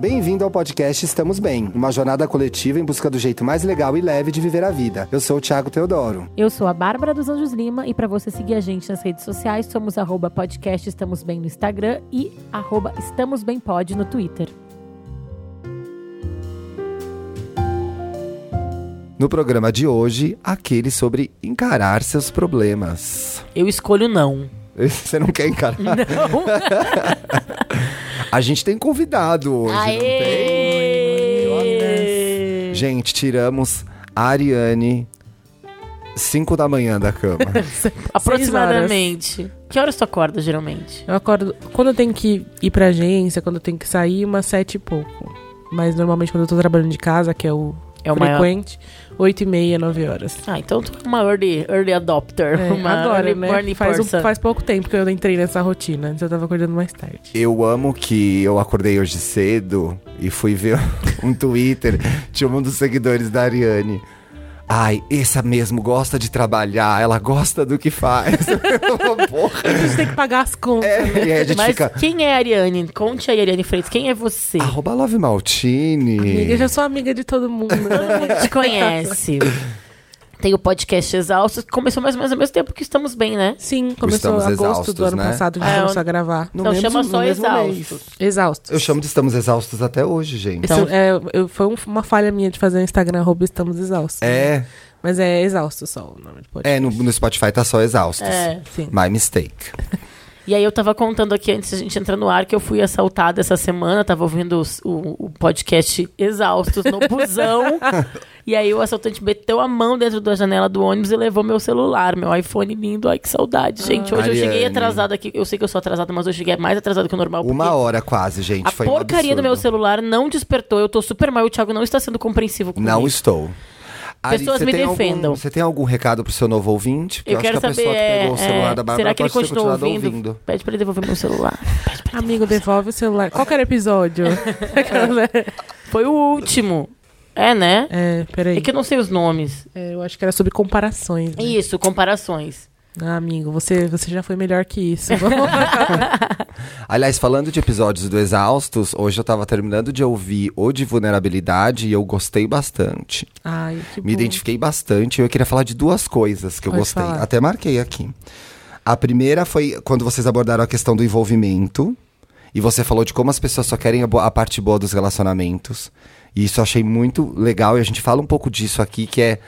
Bem-vindo ao podcast Estamos Bem, uma jornada coletiva em busca do jeito mais legal e leve de viver a vida. Eu sou o Thiago Teodoro. Eu sou a Bárbara dos Anjos Lima e para você seguir a gente nas redes sociais, somos arroba podcast Estamos Bem no Instagram e arroba Estamos Bem Pod no Twitter. No programa de hoje, aquele sobre encarar seus problemas. Eu escolho não. Você não quer encarar? Não. A gente tem convidado hoje, não tem? Aê! Gente, tiramos a Ariane 5 da manhã da cama. Aproximadamente. Que horas tu acorda, geralmente? Eu acordo. Quando eu tenho que ir pra agência, quando eu tenho que sair, umas sete e pouco. Mas normalmente quando eu tô trabalhando de casa, que é o É o maior. Frequente, oito e meia, nove horas. Ah, então tu é uma early, early adopter. É, uma agora, early né? Faz, um- faz pouco tempo que eu entrei nessa rotina. Antes eu tava acordando mais tarde. Eu amo que eu acordei hoje cedo e fui ver um Twitter. Tinha um dos seguidores da Ariane. Ai, essa mesmo gosta de trabalhar, ela gosta do que faz. Porra. A gente tem que pagar as contas. É, e aí a gente Mas fica. quem é a Ariane? Conte aí, Ariane Freitas. Quem é você? Arroba Love Maltini. Amiga, eu já sou amiga de todo mundo. Todo né? mundo te conhece. Tem o podcast Exaustos, que começou mais ou menos ao mesmo tempo que estamos bem, né? Sim, começou Estamos agosto exaustos, do ano né? passado, a gente É, começou a gravar. No então mesmo- chama só Exaustos. mês. Exaustos. Eu chamo de estamos exaustos até hoje, gente. Isso é, eu- foi um- uma falha minha de fazer o Instagram, arroba estamos exaustos. É, Mas é exausto só o nome do podcast. é no, no Spotify tá só exaustos. É. Sim. My mistake. E aí eu tava contando aqui antes da gente entrar no ar que eu fui assaltada essa semana, tava ouvindo os- o, o podcast Exaustos no busão. e aí o assaltante meteu a mão dentro da janela do ônibus e levou meu celular, meu iPhone lindo. Ai, que saudade, gente. Hoje eu cheguei Ariane. atrasada aqui. Eu sei que eu sou atrasada, mas eu cheguei mais atrasada que o normal. Uma hora quase, gente. A Foi um porcaria do meu celular não despertou. Eu tô super mal. O Thiago não está sendo compreensivo comigo. Não estou. Pessoas você me tem algum- defendam. você tem algum recado pro seu novo ouvinte? Porque Eu acho quero que a saber. pessoa que pegou é, o celular é, da Bárbara será que ele continua continuado ouvindo? Pede pra ele devolver meu celular. Pede pra ele Amigo, devolve o celular. Qual que era o episódio? Foi o último. É, né? é, peraí. É que eu não sei os nomes. É, eu acho que era sobre comparações. né? Isso, comparações. Ah, amigo, você, você já foi melhor que isso. Vamos Aliás, falando de episódios do Exaustos, hoje eu tava terminando de ouvir o de vulnerabilidade e eu gostei bastante. Ai, que Me bom. identifiquei bastante e eu queria falar de duas coisas que eu Pode gostei. falar. Até marquei aqui. A primeira foi quando vocês abordaram a questão do envolvimento. E você falou de como as pessoas só querem a, bo- a parte boa dos relacionamentos. E isso eu achei muito legal. E a gente fala um pouco disso aqui, que é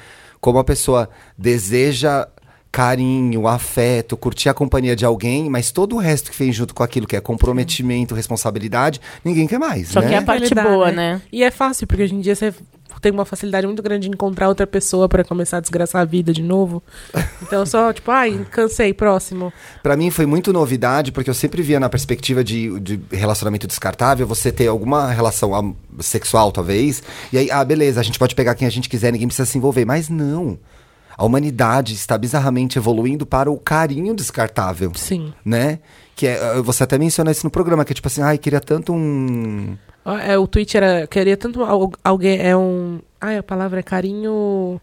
como a pessoa deseja carinho, afeto, curtir a companhia de alguém, mas todo o resto que vem junto com aquilo, que é comprometimento, responsabilidade, ninguém quer mais, Só né? que é a parte boa, né? E é fácil, porque hoje em dia você tem uma facilidade muito grande de encontrar outra pessoa pra começar a desgraçar a vida de novo. Então só, tipo, ai, cansei, próximo. Pra mim foi muito novidade, porque eu sempre via na perspectiva de, de relacionamento descartável, você ter alguma relação sexual, talvez, e aí, ah, beleza, a gente pode pegar quem a gente quiser, ninguém precisa se envolver. Mas não. A humanidade está bizarramente evoluindo para o carinho descartável, Sim. né? Que é, eh, você até menciona isso no programa, que é tipo assim, ai, queria tanto um. Ó, É, o tweet era. Queria tanto al- alguém. É um. Ai, a palavra é carinho.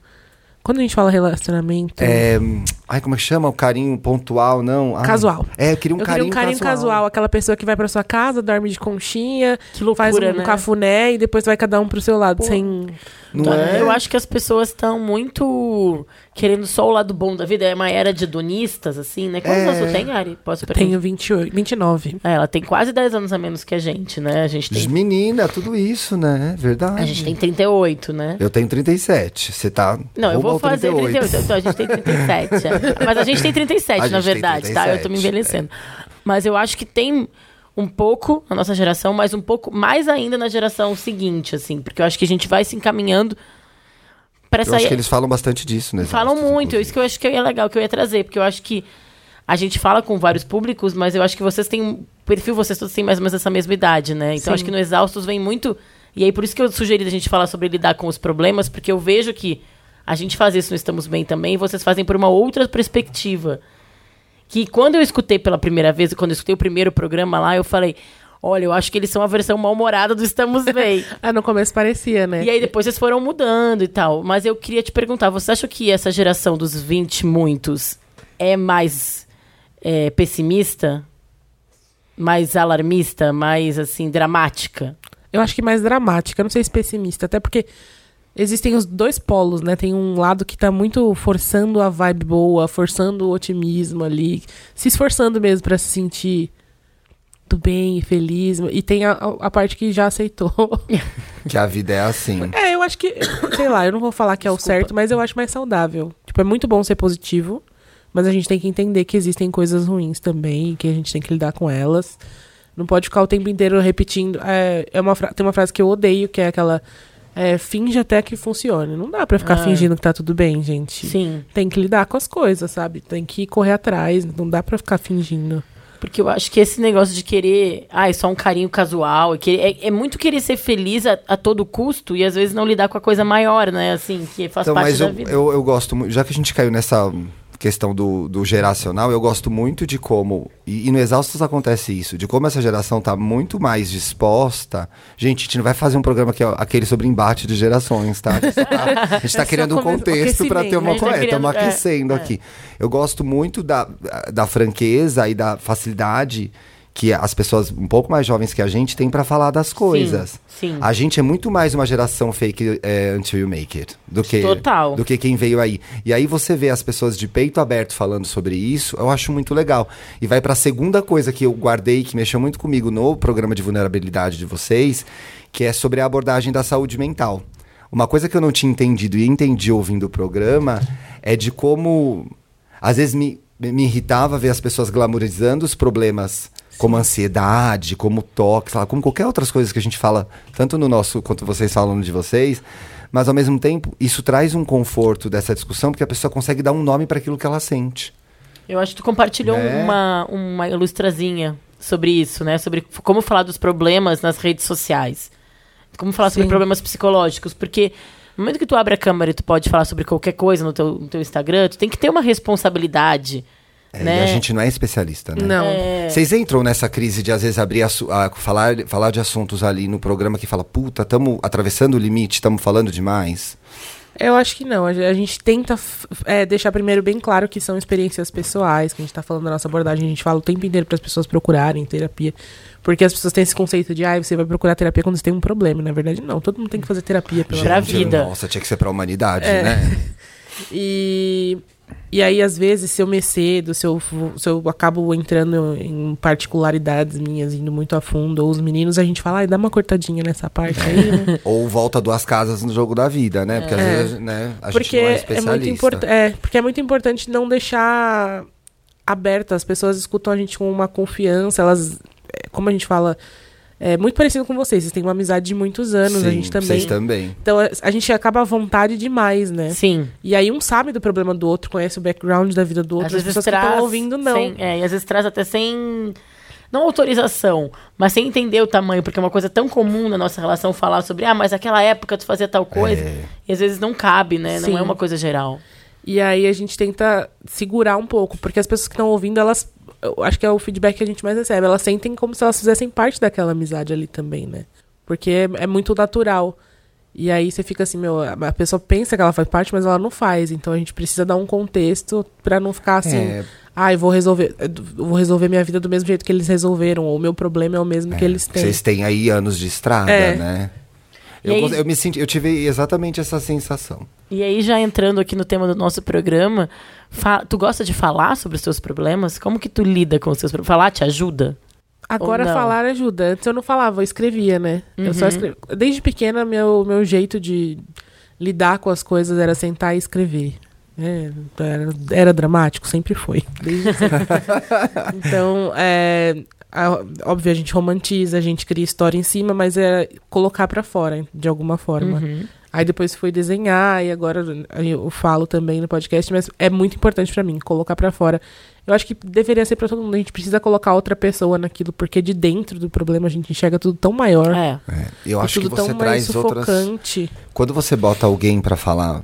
Quando a gente fala relacionamento. É, hum, ai, como é que chama? O carinho pontual, não? Ai, Casual. É, eu queria um eu queria carinho um carinho casual. aquela pessoa que vai pra sua casa, dorme de conchinha, Que loucura, faz um né? cafuné e depois vai cada um pro seu lado, sem. Não Então, é? Eu acho que as pessoas estão muito querendo só o lado bom da vida. É uma era de hedonistas, assim, né? Quantos É. anos você tem, Ari? Posso perguntar? Tenho 28, 29. É, ela tem quase 10 anos a menos que a gente, né? A gente tem, Menina, tudo isso, né? Verdade. a gente tem 38, né? Eu tenho 37. Você tá. Não, eu vou fazer 38. Então a gente tem 37. é. Mas a gente tem 37, A gente na verdade, tá? Eu tô me 37, envelhecendo. Mas eu acho que tem um pouco na nossa geração, mas um pouco mais ainda na geração seguinte, assim. Porque eu acho que a gente vai se encaminhando pra Eu sair. acho que eles falam bastante disso, né? Falam muito, isso que eu acho que é legal, que eu ia trazer, porque eu acho que a gente fala com vários públicos, mas eu acho que vocês têm. um perfil, vocês todos têm mais ou menos essa mesma idade, né? Então Sim. acho que no Exaustos vem muito. E aí, por isso que eu sugeri a gente falar sobre lidar com os problemas, porque eu vejo que a gente faz isso no Estamos Bem também, vocês fazem por uma outra perspectiva. Que quando eu escutei pela primeira vez, quando eu escutei o primeiro programa lá, eu falei. Olha, eu acho que eles são a versão mal-humorada do Estamos Bem. Ah, no começo parecia, né? E aí depois vocês foram mudando e tal. Mas eu queria te perguntar, você acha que essa geração dos 20 muitos é mais é, pessimista? Mais alarmista? Mais, assim, dramática? Eu acho que mais dramática, não sei se pessimista, até porque existem os dois polos, né? Tem um lado que tá muito forçando a vibe boa, forçando o otimismo ali, se esforçando mesmo pra se sentir do bem e feliz. E tem a, a parte que já aceitou. Que a vida é assim. É, eu acho que, sei lá, eu não vou falar que é o Desculpa. certo, mas eu acho mais saudável. Tipo, é muito bom ser positivo, mas a gente tem que entender que existem coisas ruins também, que a gente tem que lidar com elas. Não pode ficar o tempo inteiro repetindo. É, é uma tem uma frase que eu odeio, que é aquela. É, finge até que funcione. Não dá pra ficar Ah. fingindo que tá tudo bem, gente. Sim. Tem que lidar com as coisas, sabe? Tem que correr atrás. Não dá pra ficar fingindo. Porque eu acho que esse negócio de querer, ah, é só um carinho casual, e querer- é, é muito querer ser feliz a, a todo custo e às vezes não lidar com a coisa maior, né? Assim, que faz Então, parte mas da eu, vida. eu, eu gosto muito, já que a gente caiu nessa questão do, do geracional, eu gosto muito de como, e, e no Exaustos acontece isso, de como essa geração tá muito mais disposta. Gente, a gente não vai fazer um programa que é aquele sobre embate de gerações, tá? A gente tá, a gente tá É criando um contexto para ter uma a gente tá. Estamos é, aquecendo é. aqui. Eu gosto muito da, da franqueza e da facilidade que as pessoas um pouco mais jovens que a gente têm para falar das coisas. sim. A gente é muito mais uma geração fake é, until you make it do que Total. do que quem veio aí. E aí você vê as pessoas de peito aberto falando sobre isso, eu acho muito legal. E vai para a segunda coisa que eu guardei que mexeu muito comigo no programa de vulnerabilidade de vocês, que é sobre a abordagem da saúde mental. Uma coisa que eu não tinha entendido e entendi ouvindo o programa é de como às vezes me, me irritava ver as pessoas glamorizando os problemas como ansiedade, como toque, sei lá, como qualquer outras coisas que a gente fala, tanto no nosso quanto vocês falam no de vocês, mas ao mesmo tempo isso traz um conforto dessa discussão porque a pessoa consegue dar um nome para aquilo que ela sente. Eu acho que tu compartilhou Né? uma, uma ilustrazinha sobre isso, né? Sobre como falar dos problemas nas redes sociais. Como falar sobre Sim. problemas psicológicos. Porque no momento que tu abre a câmera e tu pode falar sobre qualquer coisa no teu, no teu Instagram, tu tem que ter uma responsabilidade. É, né? E a gente não é especialista, né? Não. É, Vocês entram nessa crise de às vezes abrir assu- a, falar, falar de assuntos ali no programa que fala, puta, estamos atravessando o limite, estamos falando demais. Eu acho que não. A ge- a gente tenta é, deixar primeiro bem claro que são experiências pessoais, que a gente tá falando da nossa abordagem, a gente fala o tempo inteiro para as pessoas procurarem terapia. Porque as pessoas têm esse conceito de, ah, você vai procurar terapia quando você tem um problema. Na verdade, não. Todo mundo tem que fazer terapia amor de vida. Nossa, tinha que ser pra humanidade, É. né? E, e aí, às vezes, se eu me excedo, se eu, se eu acabo entrando em particularidades minhas, indo muito a fundo, ou os meninos, a gente fala, ai, dá uma cortadinha nessa parte aí, né? Ou volta duas casas no jogo da vida, né? Porque às É. vezes, né, a porque gente não é é, especialista. muito importante. É, porque é muito importante não deixar aberto. As pessoas escutam a gente com uma confiança, elas. é, Como a gente fala. É muito parecido com vocês. Vocês têm uma amizade de muitos anos, a Sim, gente também. Vocês também. Então a- a gente acaba à vontade demais, né? Sim. E aí um sabe do problema do outro, conhece o background da vida do outro, Às as vezes pessoas que traz. estão ouvindo não. sem- é, e às vezes traz até sem. Não autorização, mas sem entender o tamanho, porque é uma coisa tão comum na nossa relação falar sobre, ah, mas aquela época tu fazia tal coisa. É. E às vezes não cabe, né? Não Sim. é uma coisa geral. E aí a gente tenta segurar um pouco, porque as pessoas que estão ouvindo, elas. Eu acho que é o feedback que a gente mais recebe. Elas sentem como se elas fizessem parte daquela amizade ali também, né? Porque é, é muito natural. E aí você fica assim, meu, a pessoa pensa que ela faz parte, mas ela não faz. Então a gente precisa dar um contexto pra não ficar assim, É, ah, eu vou resolver, eu vou resolver minha vida do mesmo jeito que eles resolveram, ou o meu problema é o mesmo que eles têm. Vocês têm aí anos de estrada, É. né? Eu, aí- eu me senti, eu tive exatamente essa sensação. E aí, já entrando aqui no tema do nosso programa, tu gosta de falar sobre os seus problemas? Como que tu lida com os seus problemas? Falar te ajuda? Agora falar ajuda. Antes eu não falava, eu escrevia, né? Eu só Uhum. escrevi. Desde pequena, meu, meu jeito de lidar com as coisas era sentar e escrever. É, era, era dramático, sempre foi. Desde sempre. então, é, a- óbvio, a gente romantiza, a gente cria história em cima, mas é colocar pra fora, de alguma forma. Uhum. Aí depois foi desenhar, e agora eu falo também no podcast, mas é muito importante pra mim colocar pra fora. Eu acho que deveria ser pra todo mundo. A gente precisa colocar outra pessoa naquilo, porque de dentro do problema a gente enxerga tudo tão maior. É. É, eu acho que você mais traz outras. sufocante. Quando você bota alguém pra falar,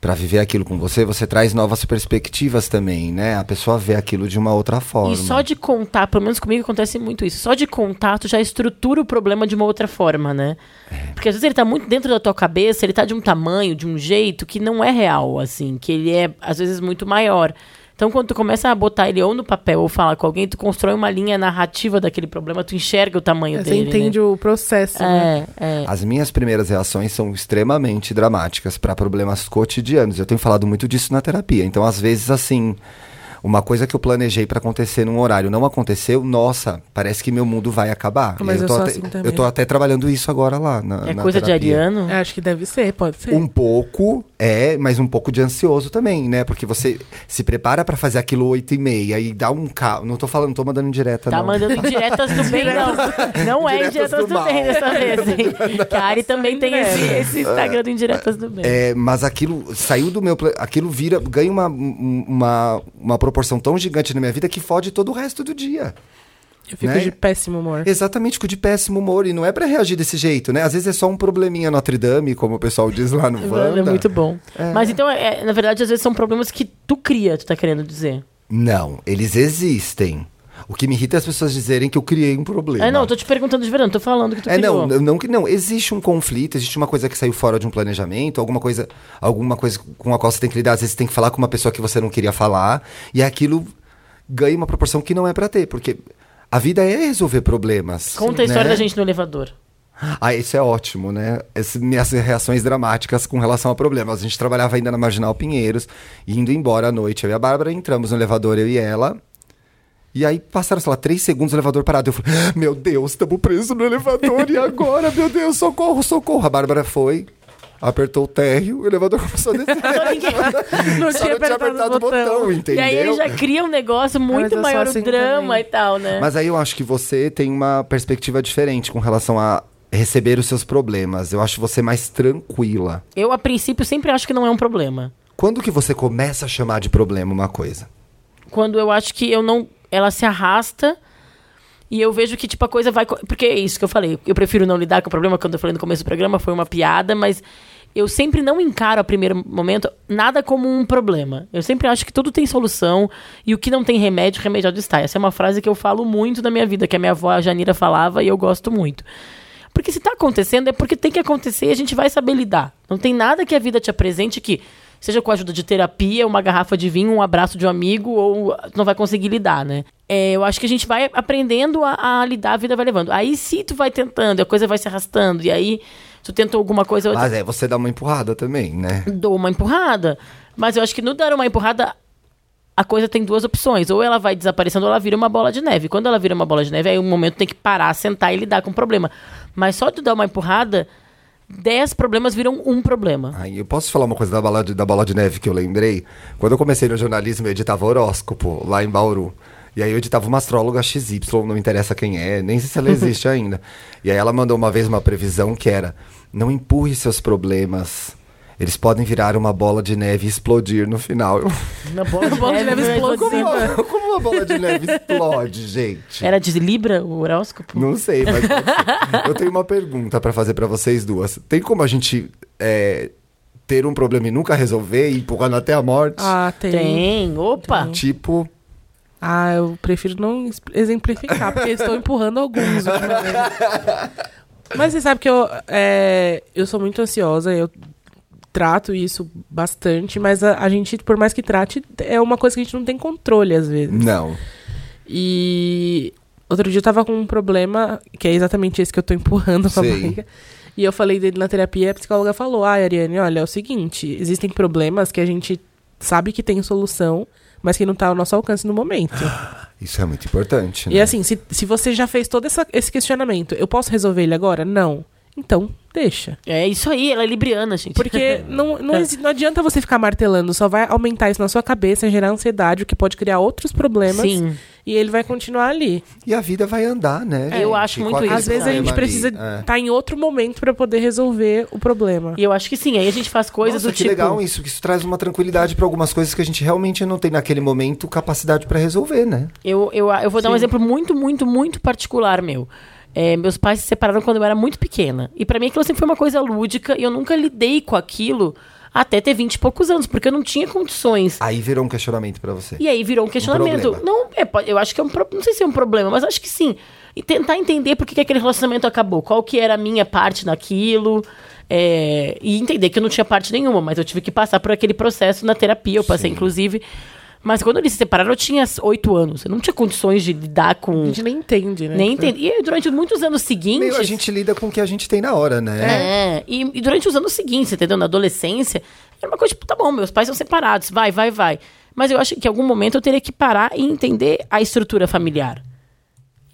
pra viver aquilo com você, você traz novas perspectivas também, né? A pessoa vê aquilo de uma outra forma. E só de contar, pelo menos comigo acontece muito isso. Só de contar, tu já estrutura o problema de uma outra forma, né? Porque às vezes ele tá muito dentro da tua cabeça, ele tá de um tamanho, de um jeito que não é real, assim, que ele é às vezes muito maior. Então, quando tu começa a botar ele ou no papel ou falar com alguém, tu constrói uma linha narrativa daquele problema, tu enxerga o tamanho Você dele. entende o processo, né? né? É, é. As minhas primeiras reações são extremamente dramáticas para problemas cotidianos. Eu tenho falado muito disso na terapia. Então, às vezes, assim, uma coisa que eu planejei para acontecer num horário não aconteceu, nossa, parece que meu mundo vai acabar. Mas E eu tô sou até, assim eu tô até trabalhando isso agora lá na, É na coisa de terapia. ariano. É, Acho que deve ser, pode ser. Um pouco, é, mas um pouco de ansioso também, né? Porque você se prepara pra fazer aquilo 8 e meia e dá um carro. Não tô falando, não tô mandando indireta, Tá não. mandando indiretas do bem, não. Não é Indiretas indiretas do do, mal. bem dessa vez, hein? Que a Ari também tem esse, esse Instagram do indiretas do bem. É, mas aquilo saiu do meu. Aquilo vira, ganha uma, um- uma, uma proporção tão gigante na minha vida que fode todo o resto do dia. Eu fico né? de péssimo humor. Exatamente, com de péssimo humor. E não é pra reagir desse jeito, né? Às vezes é só um probleminha Notre Dame, como o pessoal diz lá no É Wanda. muito bom. Mas então, é, na verdade, às vezes são problemas que tu cria, tu tá querendo dizer. Não, eles existem. O que me irrita é as pessoas dizerem que eu criei um problema. É, não, eu tô te perguntando de verdade, tô falando que tu É, criou. não, não, que não, existe um conflito, existe uma coisa que saiu fora de um planejamento, alguma coisa, alguma coisa com a qual você tem que lidar, às vezes você tem que falar com uma pessoa que você não queria falar, e aquilo ganha uma proporção que não é pra ter, porque a vida é resolver problemas. Conta a história né? da gente no elevador. Ah, isso é ótimo, né? Esse, minhas reações dramáticas com relação a problemas. A gente trabalhava ainda na Marginal Pinheiros, indo embora à noite, eu e a Bárbara entramos no elevador, eu e ela. E aí passaram, sei lá, três segundos o elevador parado. Eu falei, "Ah, meu Deus, estamos presos no elevador, e agora, meu Deus, socorro, socorro. A Bárbara foi, apertou o térreo, o elevador começou a descer. Não não tinha apertado o botão, entendeu? E aí ele já cria um negócio muito mas sou maior, assim o drama também. e tal, né? Mas aí eu acho que você tem uma perspectiva diferente com relação a receber os seus problemas. Eu acho você mais tranquila. Eu, a princípio, sempre acho que não é um problema. Quando que você começa a chamar de problema uma coisa? Quando eu acho que eu não. Ela se arrasta e eu vejo que, tipo, a coisa vai. Porque é isso que eu falei. Eu prefiro não lidar com o problema. Quando eu falei no começo do programa, foi uma piada, mas eu sempre não encaro a primeiro momento nada como um problema. Eu sempre acho que tudo tem solução e o que não tem remédio, remediado está. Essa é uma frase que eu falo muito na minha vida, que a minha avó a Janira falava e eu gosto muito. Porque se tá acontecendo é porque tem que acontecer e a gente vai saber lidar. Não tem nada que a vida te apresente que, seja com a ajuda de terapia, uma garrafa de vinho, um abraço de um amigo, ou tu não vai conseguir lidar, né? É, eu acho que a gente vai aprendendo a, a lidar, a vida vai levando. Aí se tu vai tentando, a coisa vai se arrastando, e aí tu tentou alguma coisa, Mas é, você dá uma empurrada também, né? dou uma empurrada. Mas eu acho que no dar uma empurrada, a coisa tem duas opções. Ou ela vai desaparecendo ou ela vira uma bola de neve. Quando ela vira uma bola de neve, aí um momento tem que parar, sentar e lidar com o problema. Mas só de dar uma empurrada, dez problemas viram um problema. Eu posso falar uma coisa da bola, de, da bola de neve que eu lembrei? Quando eu comecei no jornalismo, eu editava horóscopo lá em Bauru. E aí eu editava uma astróloga XY, não interessa quem é, nem sei se ela existe ainda. E aí ela mandou uma vez uma previsão que era: não empurre seus problemas. Eles podem virar uma bola de neve e explodir no final. Uma bola de bola de neve, neve explodir. como, uma bola de neve explode, gente? Era de Libra o horóscopo? Não sei, mas eu tenho uma pergunta pra fazer pra vocês duas. Tem como a gente é, ter um problema e nunca resolver e empurrando até a morte? Ah, tem. Tem. Opa! Tipo, Ah, eu prefiro não exemplificar, porque estou empurrando alguns. Mas você sabe que eu, é, eu sou muito ansiosa, eu trato isso bastante, mas a, a gente, por mais que trate, é uma coisa que a gente não tem controle às vezes. não. E outro dia eu tava com um problema, que é exatamente esse que eu tô empurrando com a barriga. E eu falei dele na terapia, e a psicóloga falou: Ah, Ariane, olha, é o seguinte, existem problemas que a gente sabe que tem solução, mas que não tá ao nosso alcance no momento. Isso é muito importante. E né? assim, se, se você já fez todo essa- esse questionamento, eu posso resolver ele agora? Não. Então, deixa. É isso aí, ela é libriana, gente. Porque não, não, não adianta você ficar martelando, só vai aumentar isso na sua cabeça, gerar ansiedade, o que pode criar outros problemas. Sim. E ele vai continuar ali. E a vida vai andar, né? Eu gente? acho muito isso, Às vezes a gente problema precisa estar É. tá em outro momento pra poder resolver o problema. E eu acho que sim, aí a gente faz coisas Nossa, do que tipo. legal isso, que isso traz uma tranquilidade pra algumas coisas que a gente realmente não tem naquele momento capacidade pra resolver, né? Eu, eu, eu vou dar um exemplo muito, muito, muito particular meu. É, meus pais se separaram quando eu era muito pequena. E pra mim aquilo sempre foi uma coisa lúdica e eu nunca lidei com aquilo até ter 20 e poucos anos, porque eu não tinha condições. Aí virou um questionamento pra você. E aí virou um questionamento. problema. não, é, eu acho que é um não sei se é um problema, mas acho que sim. E tentar entender por que, que aquele relacionamento acabou, qual que era a minha parte naquilo. é, e entender que eu não tinha parte nenhuma, mas eu tive que passar por aquele processo na terapia, eu passei, inclusive. Mas quando eles se separaram, eu tinha oito anos. Eu não tinha condições de lidar A com. gente nem entende, né? Nem entendi. E durante muitos anos seguintes. Meio a gente lida com o que a gente tem na hora, né? É, e, e durante os anos seguintes, entendeu? Na adolescência, era uma coisa tipo, tá bom, meus pais são separados, vai, vai, vai. Mas eu acho que em algum momento eu teria que parar e entender a estrutura familiar.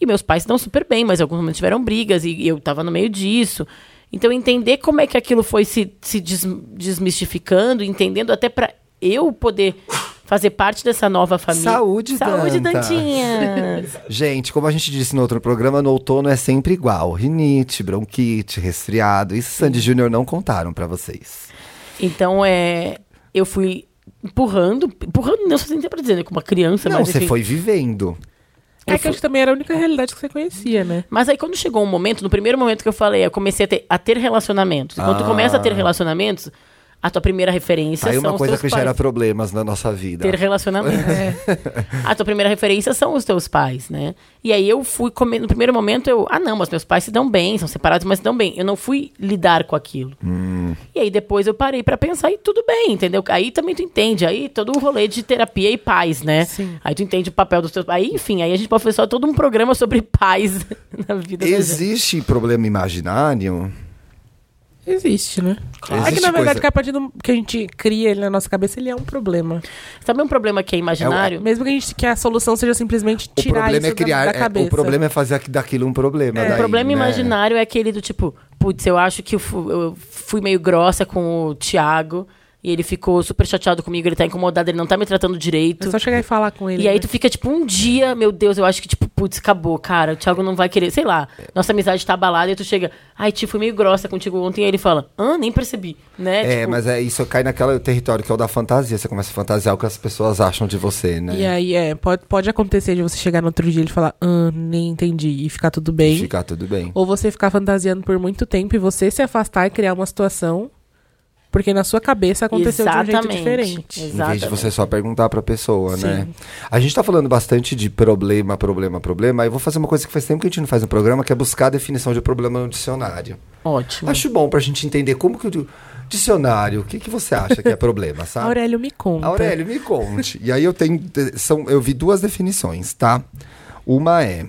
E meus pais estão super bem, mas em alguns momentos tiveram brigas e eu tava no meio disso. Então, entender como é que aquilo foi se, se des- desmistificando, entendendo até pra eu poder fazer parte dessa nova família. Saúde, Saúde, Danta. Dantinha! Gente, como a gente disse no outro programa, no outono é sempre igual. Rinite, bronquite, resfriado. Isso Sandy Júnior não contaram pra vocês. então, é, eu fui empurrando, empurrando, não sei nem pra dizer, né, como uma criança, Não, mas você enfim. foi vivendo. É que acho que também era a única realidade que você conhecia, né? Mas aí quando chegou um momento, no primeiro momento que eu falei, eu comecei a ter, a ter relacionamentos. E Quando tu Ah. começa a ter relacionamentos, a tua primeira referência Aí são uma os coisa teus que pais. gera problemas na nossa vida. Ter relacionamentos. a tua primeira referência são os teus pais, né? E aí eu fui comer, no primeiro momento eu, ah não, mas meus pais se dão bem, são separados, mas se dão bem. Eu não fui lidar com aquilo. E aí depois eu parei pra pensar e tudo bem, entendeu? Aí também tu entende, aí todo o rolê de terapia e pais, né? Sim. Aí tu entende o papel dos teus pais. Aí, enfim, aí a gente pode fazer só todo um programa sobre pais na vida da gente. Existe problema imaginário? Existe, né? é Existe que na verdade, coisa- que a partir do que a gente cria ele na nossa cabeça, ele é um problema. Sabe um problema que é imaginário? Mesmo que, a gente, que a solução seja simplesmente O tirar problema isso é da- criar. da, é, cabeça. o problema é fazer aqui- daquilo um problema. o daí, problema né? imaginário é aquele do tipo, putz, eu acho que eu fu- eu fui meio grossa com o Thiago e ele ficou super chateado comigo, ele tá incomodado, ele não tá me tratando direito. É só chegar e falar com ele. E aí né? tu fica, tipo, um dia, meu Deus, eu acho que, tipo, putz, acabou, cara. O Thiago não vai querer, sei lá, nossa amizade tá abalada e tu chega, ai, tio, fui meio grossa contigo ontem. E aí ele fala, ah, nem percebi, né? É, Tipo, mas é, isso cai naquele território que é o da fantasia. Você começa a fantasiar o que as pessoas acham de você, né? E aí, é, pode, pode acontecer de você chegar no outro dia e ele falar, ah, nem entendi, e ficar tudo bem. Ficar tudo bem. Ou você ficar fantasiando por muito tempo e você se afastar e criar uma situação. Porque na sua cabeça aconteceu de um jeito Exatamente. diferente. Em vez Exatamente. de você só perguntar pra pessoa, né? Sim. A gente tá falando bastante de problema, problema, problema. Aí eu vou fazer uma coisa que faz tempo que a gente não faz no programa, que é buscar a definição de problema no dicionário. Ótimo. Acho bom pra gente entender como que o dicionário, o que, que você acha que é problema, sabe? Aurélio me conta. Aurélio, me conte. e aí eu tenho. São, eu vi duas definições, tá? Uma é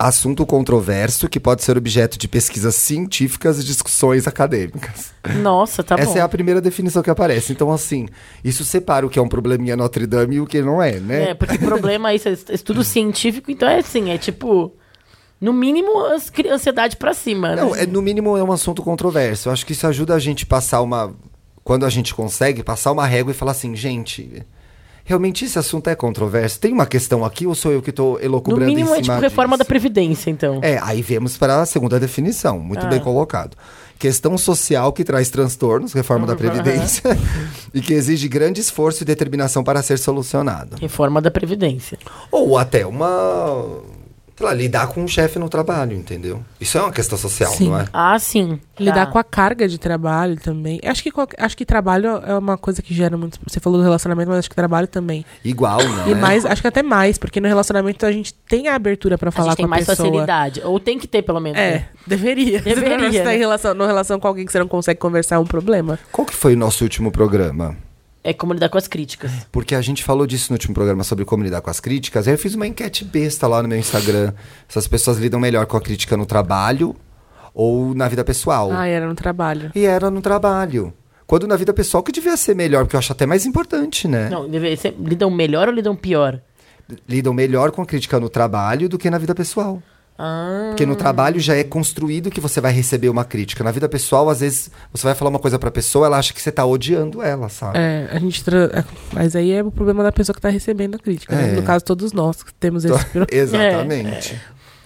assunto controverso que pode ser objeto de pesquisas científicas e discussões acadêmicas. Nossa, tá Essa bom. é a primeira definição que aparece. Então, assim, isso separa o que é um probleminha Notre Dame e o que não é, né? É, porque problema isso é estudo científico, então é assim, é tipo, no mínimo, ansiedade pra cima, né? Não, é, no mínimo é um assunto controverso. Eu acho que isso ajuda a gente passar uma. Quando a gente consegue, passar uma régua e falar assim, gente. Realmente esse assunto é controverso? Tem uma questão aqui ou sou eu que estou no elocubrando mínimo em é tipo reforma da disso? Previdência, então. É, aí viemos para a segunda definição, muito Ah. bem colocado. Questão social que traz transtornos, reforma da Previdência, e que exige grande esforço e determinação para ser solucionado. Reforma da Previdência. Ou até uma. Sei lá, lidar com um chefe no trabalho, entendeu? Isso é uma questão social, Sim. não é? Ah, sim. Lidar Tá. com a carga de trabalho também. Acho que, acho que trabalho é uma coisa que gera muito. Você falou do relacionamento, mas acho que trabalho também. Igual, né? E mais, acho que até mais, porque no relacionamento a gente tem a abertura pra A falar gente tem com a mais pessoa. facilidade. Ou tem que ter, pelo menos. É, né? deveria. Deveria, Se você tá né? em relação, no relação com alguém que você não consegue conversar, é um problema. Qual que foi o nosso último programa? É como lidar com as críticas. Porque a gente falou disso no último programa sobre como lidar com as críticas. Aí eu fiz uma enquete besta lá no meu Instagram. Se as pessoas lidam melhor com a crítica no trabalho ou na vida pessoal. Ah, era no trabalho. E era no trabalho. Quando na vida pessoal que devia ser melhor, porque eu acho até mais importante, né? Não, deve ser, lidam melhor ou lidam pior? Lidam melhor com a crítica no trabalho do que na vida pessoal. Ah, Porque no trabalho já é construído que você vai receber uma crítica. Na vida pessoal, às vezes, você vai falar uma coisa pra pessoa, ela acha que você tá odiando ela, sabe? É, a gente. tra- é, Mas aí é o problema da pessoa que tá recebendo a crítica. né? É. No caso, todos nós que temos esse. pro- Exatamente.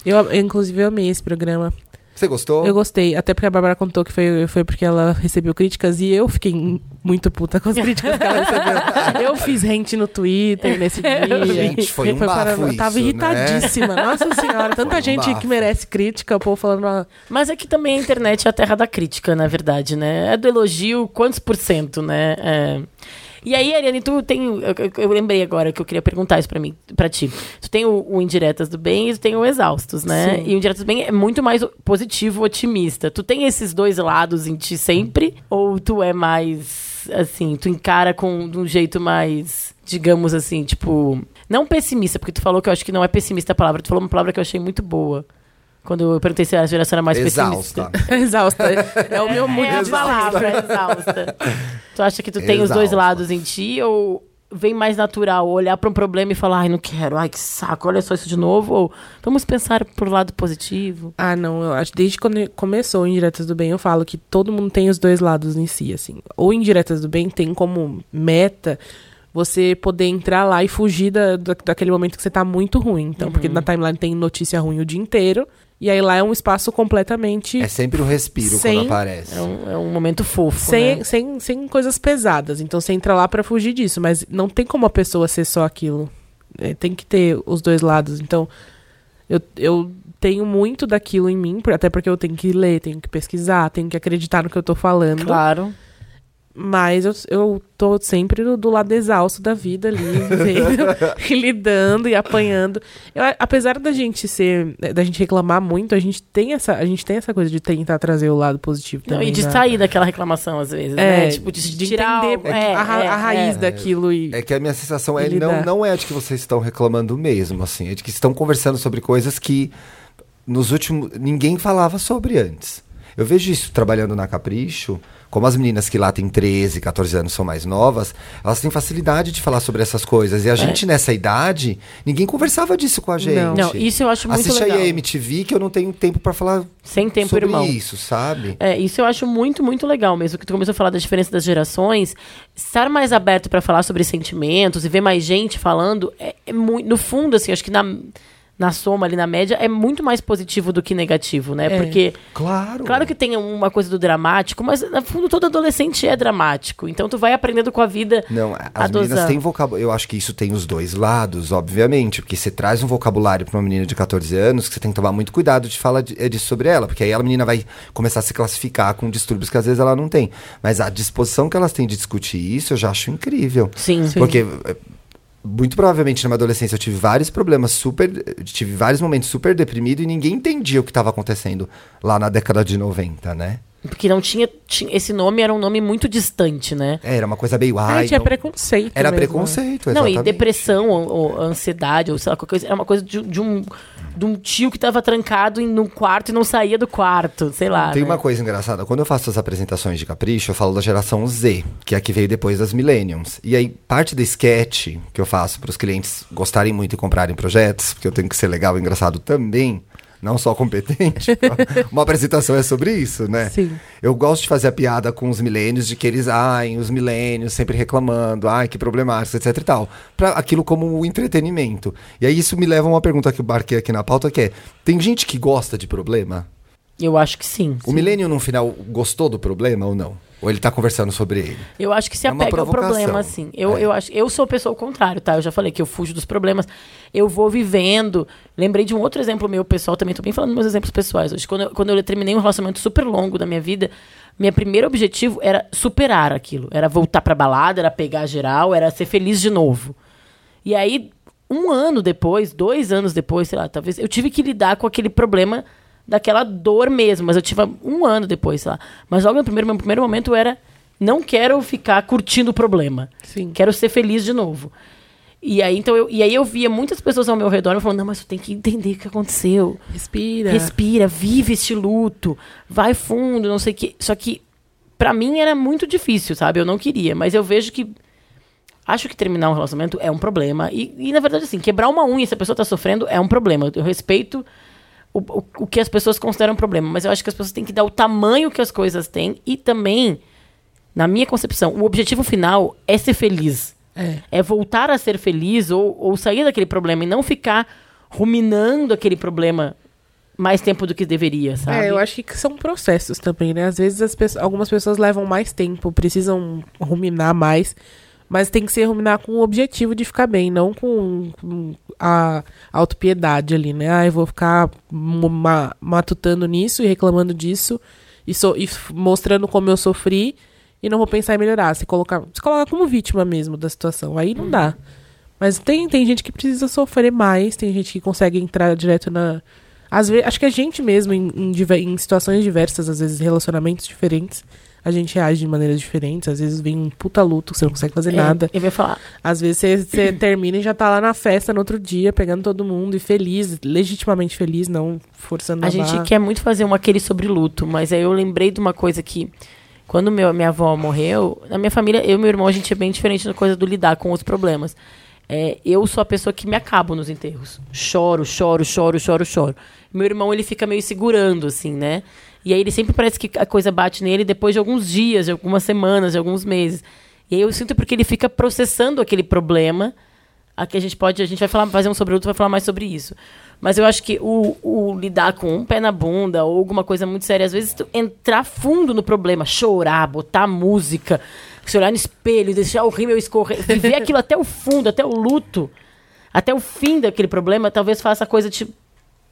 Eu, eu, inclusive, eu amei esse programa. Você gostou? Eu gostei, até porque a Bárbara contou que foi, foi porque ela recebeu críticas e eu fiquei muito puta com as críticas que ela recebeu. eu fiz rente no Twitter nesse dia. Gente, foi um para- bafo Eu tava isso, né? irritadíssima. Nossa senhora, tanta Foi um gente bafo. que merece crítica, o povo falando. ah, Mas é que também a internet é a terra da crítica, na verdade, né? É do elogio, quantos por cento, né? É. E aí, Ariane, tu tem. Eu, eu- lembrei agora que eu queria perguntar isso pra mim, para ti. Tu tem o, o Indiretas do Bem e tu tem o Exaustos, né? Sim. E o Indiretas do Bem é muito mais positivo, otimista. Tu tem esses dois lados em ti sempre? Ou tu é mais. Assim, tu encara com de um jeito mais. digamos assim, tipo, não pessimista, porque tu falou que eu acho que não é pessimista a palavra, tu falou uma palavra que eu achei muito boa. Quando eu perguntei se a geração era mais Exausta. pessimista. Exausta. É o meu mood É a de palavra, exausta. Tu acha que tu tem os dois Exausta. lados em ti ou vem mais natural olhar para um problema e falar, ai, não quero, ai, que saco, olha só isso de novo, ou vamos pensar pro lado positivo? Ah, não, eu acho desde quando começou o Indiretas do Bem, eu falo que todo mundo tem os dois lados em si, assim. O Indiretas do Bem tem como meta você poder entrar lá e fugir da, da- daquele momento que você tá muito ruim. Então, porque na timeline tem notícia ruim o dia inteiro, e aí lá é um espaço completamente É sempre um respiro Sem- quando aparece. É um, é um momento fofo, sem, né? sem, sem coisas pesadas. Então você entra lá pra fugir disso, mas não tem como a pessoa ser só aquilo. É, tem que ter os dois lados. Então eu, eu tenho muito daquilo em mim, até porque eu tenho que ler, tenho que pesquisar, tenho que acreditar no que eu tô falando. Claro. Mas eu, eu tô sempre do, do lado exausto da vida ali, vivendo, e lidando e apanhando. Eu, apesar da gente ser, da gente reclamar muito, a gente tem essa, a gente tem essa coisa de tentar trazer o lado positivo Não, também. e de da- sair daquela reclamação, às vezes, é, né? Tipo, de, de tirar entender o- é, a, ra- é, a raiz é. daquilo e É que a minha sensação é não, não é de que vocês estão reclamando mesmo, assim, é de que estão conversando sobre coisas que nos últimos ninguém falava sobre antes. Eu vejo isso trabalhando na Capricho, como as meninas que lá têm 13, 14 anos são mais novas, elas têm facilidade de falar sobre essas coisas. E a gente nessa idade, ninguém conversava disso com a gente. Não. Não, isso eu acho muito Assiste legal. aí a MTV que eu não tenho tempo pra falar Sem tempo, sobre irmão. isso, sabe? É, isso eu acho muito, muito legal mesmo. Que tu começou a falar da diferença das gerações. Estar mais aberto pra falar sobre sentimentos e ver mais gente falando, é, é muito. No fundo, assim, acho que na, na soma ali, na média, é muito mais positivo do que negativo, né? É. Porque. Claro. Claro que tem uma coisa do dramático, mas no fundo todo adolescente é dramático. Então tu vai aprendendo com a vida. Não, as meninas têm vocabulário. Eu acho que isso tem os dois lados, obviamente. Porque você traz um vocabulário pra uma menina de 14 anos que você tem que tomar muito cuidado de falar de- eh, disso sobre ela. Porque aí a menina vai começar a se classificar com distúrbios que às vezes ela não tem. Mas a disposição que elas têm de discutir isso, eu já acho incrível. Sim. Porque. Muito provavelmente na minha adolescência eu tive vários problemas super. Tive vários momentos super deprimido e ninguém entendia o que estava acontecendo lá na década de 90, né? Porque não tinha, tinha. Esse nome era um nome muito distante, né? É, Era uma coisa meio. Ah, Ai, tinha não- preconceito. Era mesmo, né? preconceito, Não, exatamente. e depressão, ou, ou ansiedade, ou sei lá, qualquer coisa. Era uma coisa de, de um, de um tio que tava trancado em um quarto e não saía do quarto, sei lá. Tem né? uma coisa engraçada. Quando eu faço as apresentações de Capricho, eu falo da geração Z, que é a que veio depois das Millenniums. E aí, parte do sketch que eu faço para os clientes gostarem muito e comprarem projetos, porque eu tenho que ser legal e engraçado também, não só competente. uma apresentação é sobre isso, né? Sim. Eu gosto de fazer a piada com os milênios, de que eles, ai, os milênios sempre reclamando, ai, que problemático, etc e tal. Pra aquilo como um entretenimento. E aí isso me leva a uma pergunta que eu barquei aqui na pauta, que é, tem gente que gosta de problema? Eu acho que sim. O milênio, no final, gostou do problema ou não? Ou ele tá conversando sobre ele? Eu acho que se É apega ao problema, assim. Eu, É. eu, acho, eu sou a pessoa ao contrário, tá? Eu já falei que eu fujo dos problemas. Eu vou vivendo. Lembrei de um outro exemplo meu pessoal também. Tô bem falando dos meus exemplos pessoais. Hoje, quando eu, quando eu terminei um relacionamento super longo da minha vida, meu primeiro objetivo era superar aquilo. Era voltar pra balada, era pegar geral, era ser feliz de novo. E aí, um ano depois, dois anos depois, sei lá, talvez, eu tive que lidar com aquele problema daquela dor mesmo. Mas eu tive um ano depois, sei lá. Mas logo no primeiro, meu primeiro momento era não quero ficar curtindo o problema. Sim. Quero ser feliz de novo. E aí, então, eu, e aí eu via muitas pessoas ao meu redor falando, não, mas tu tem que entender o que aconteceu. Respira. Respira, vive este luto, vai fundo, não sei o quê. Só que, pra mim, era muito difícil, sabe? Eu não queria, mas eu vejo que. Acho que terminar um relacionamento é um problema. E, e, na verdade, assim, quebrar uma unha se a pessoa tá sofrendo é um problema. Eu respeito o, o, o que as pessoas consideram um problema, mas eu acho que as pessoas têm que dar o tamanho que as coisas têm e também, na minha concepção, o objetivo final é ser feliz. É. É voltar a ser feliz ou, ou sair daquele problema e não ficar ruminando aquele problema mais tempo do que deveria, sabe? É, eu acho que são processos também, né? Às vezes as pessoas, algumas pessoas levam mais tempo, precisam ruminar mais, mas tem que ser ruminar com o objetivo de ficar bem, não com, com a autopiedade ali, né? Ah, eu vou ficar ma- matutando nisso e reclamando disso e, so- e mostrando como eu sofri e não vou pensar em melhorar. Se colocar, se colocar como vítima mesmo da situação, aí não dá. Mas tem, tem gente que precisa sofrer mais, tem gente que consegue entrar direto na. Às vezes, acho que a gente mesmo, em, em em situações diversas, às vezes relacionamentos diferentes, a gente reage de maneiras diferentes. Às vezes vem um puta luto, você não consegue fazer É, nada. Eu ia falar. Às vezes você, você termina e já tá lá na festa no outro dia, pegando todo mundo e feliz, legitimamente feliz, não forçando A a gente barra. quer muito fazer um aquele sobre luto, mas aí eu lembrei de uma coisa que. Quando meu, minha avó morreu, na minha família, eu e meu irmão, a gente é bem diferente na coisa do lidar com os problemas. É, eu sou a pessoa que me acabo nos enterros. Choro, choro, choro, choro, choro. Meu irmão, ele fica meio segurando, assim, né? E aí ele sempre parece que a coisa bate nele depois de alguns dias, de algumas semanas, de alguns meses. E aí eu sinto porque ele fica processando aquele problema. Aqui a gente pode, a gente vai falar, fazer um sobre outro, vai falar mais sobre isso. Mas eu acho que o, o lidar com um pé na bunda ou alguma coisa muito séria, às vezes tu entrar fundo no problema, chorar, botar música, se olhar no espelho, deixar o rímel escorrer, viver aquilo até o fundo, até o luto, até o fim daquele problema, talvez faça a coisa de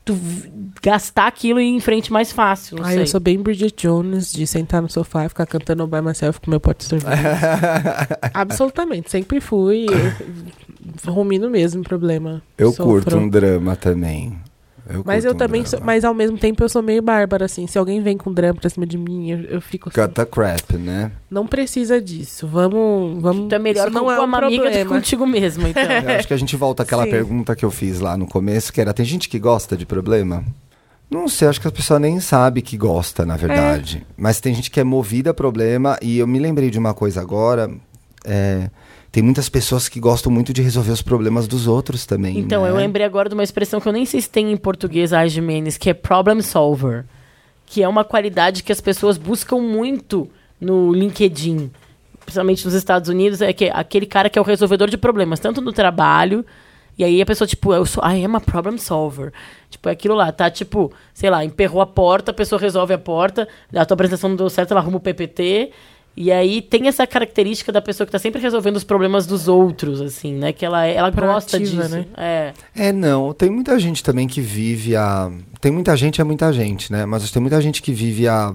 tu gastar aquilo e ir em frente mais fácil. Não Ai, sei. eu sou bem Bridget Jones, de sentar no sofá e ficar cantando By Myself com meu pote de sorvete. Absolutamente, sempre fui. Rumino mesmo o problema. Eu Sofro. curto um drama também. Eu Mas eu um também, sou, mas ao mesmo tempo eu sou meio bárbara, assim. Se alguém vem com drama pra cima de mim, eu, eu fico assim. Cut the crap, né? Não precisa disso. Vamos. vamos Tu é melhor com, não é com um uma amiga do que problema. contigo mesmo, então. Eu acho que a gente volta àquela Sim. pergunta que eu fiz lá no começo, que era, tem gente que gosta de problema? Não sei, acho que a pessoa nem sabe que gosta, na verdade. Mas tem gente que é movida a problema, e eu me lembrei de uma coisa agora. é, tem muitas pessoas que gostam muito de resolver os problemas dos outros também. Então, né? eu lembrei agora de uma expressão que eu nem sei se tem em português, a Jimenez, que é problem solver. Que é uma qualidade que as pessoas buscam muito no LinkedIn. Principalmente nos Estados Unidos, é que é aquele cara que é o resolvedor de problemas, tanto no trabalho. E aí a pessoa, tipo, eu sou, I am a problem solver. Tipo, é aquilo lá, tá? Tipo, sei lá, emperrou a porta, a pessoa resolve a porta, a tua apresentação não deu certo, ela arruma o PPT. E aí tem essa característica da pessoa que tá sempre resolvendo os problemas dos outros, assim, né? Que ela, ela gosta disso. né? É. É, não. Tem muita gente também que vive a. Tem muita gente, é muita gente, né? Mas tem muita gente que vive a.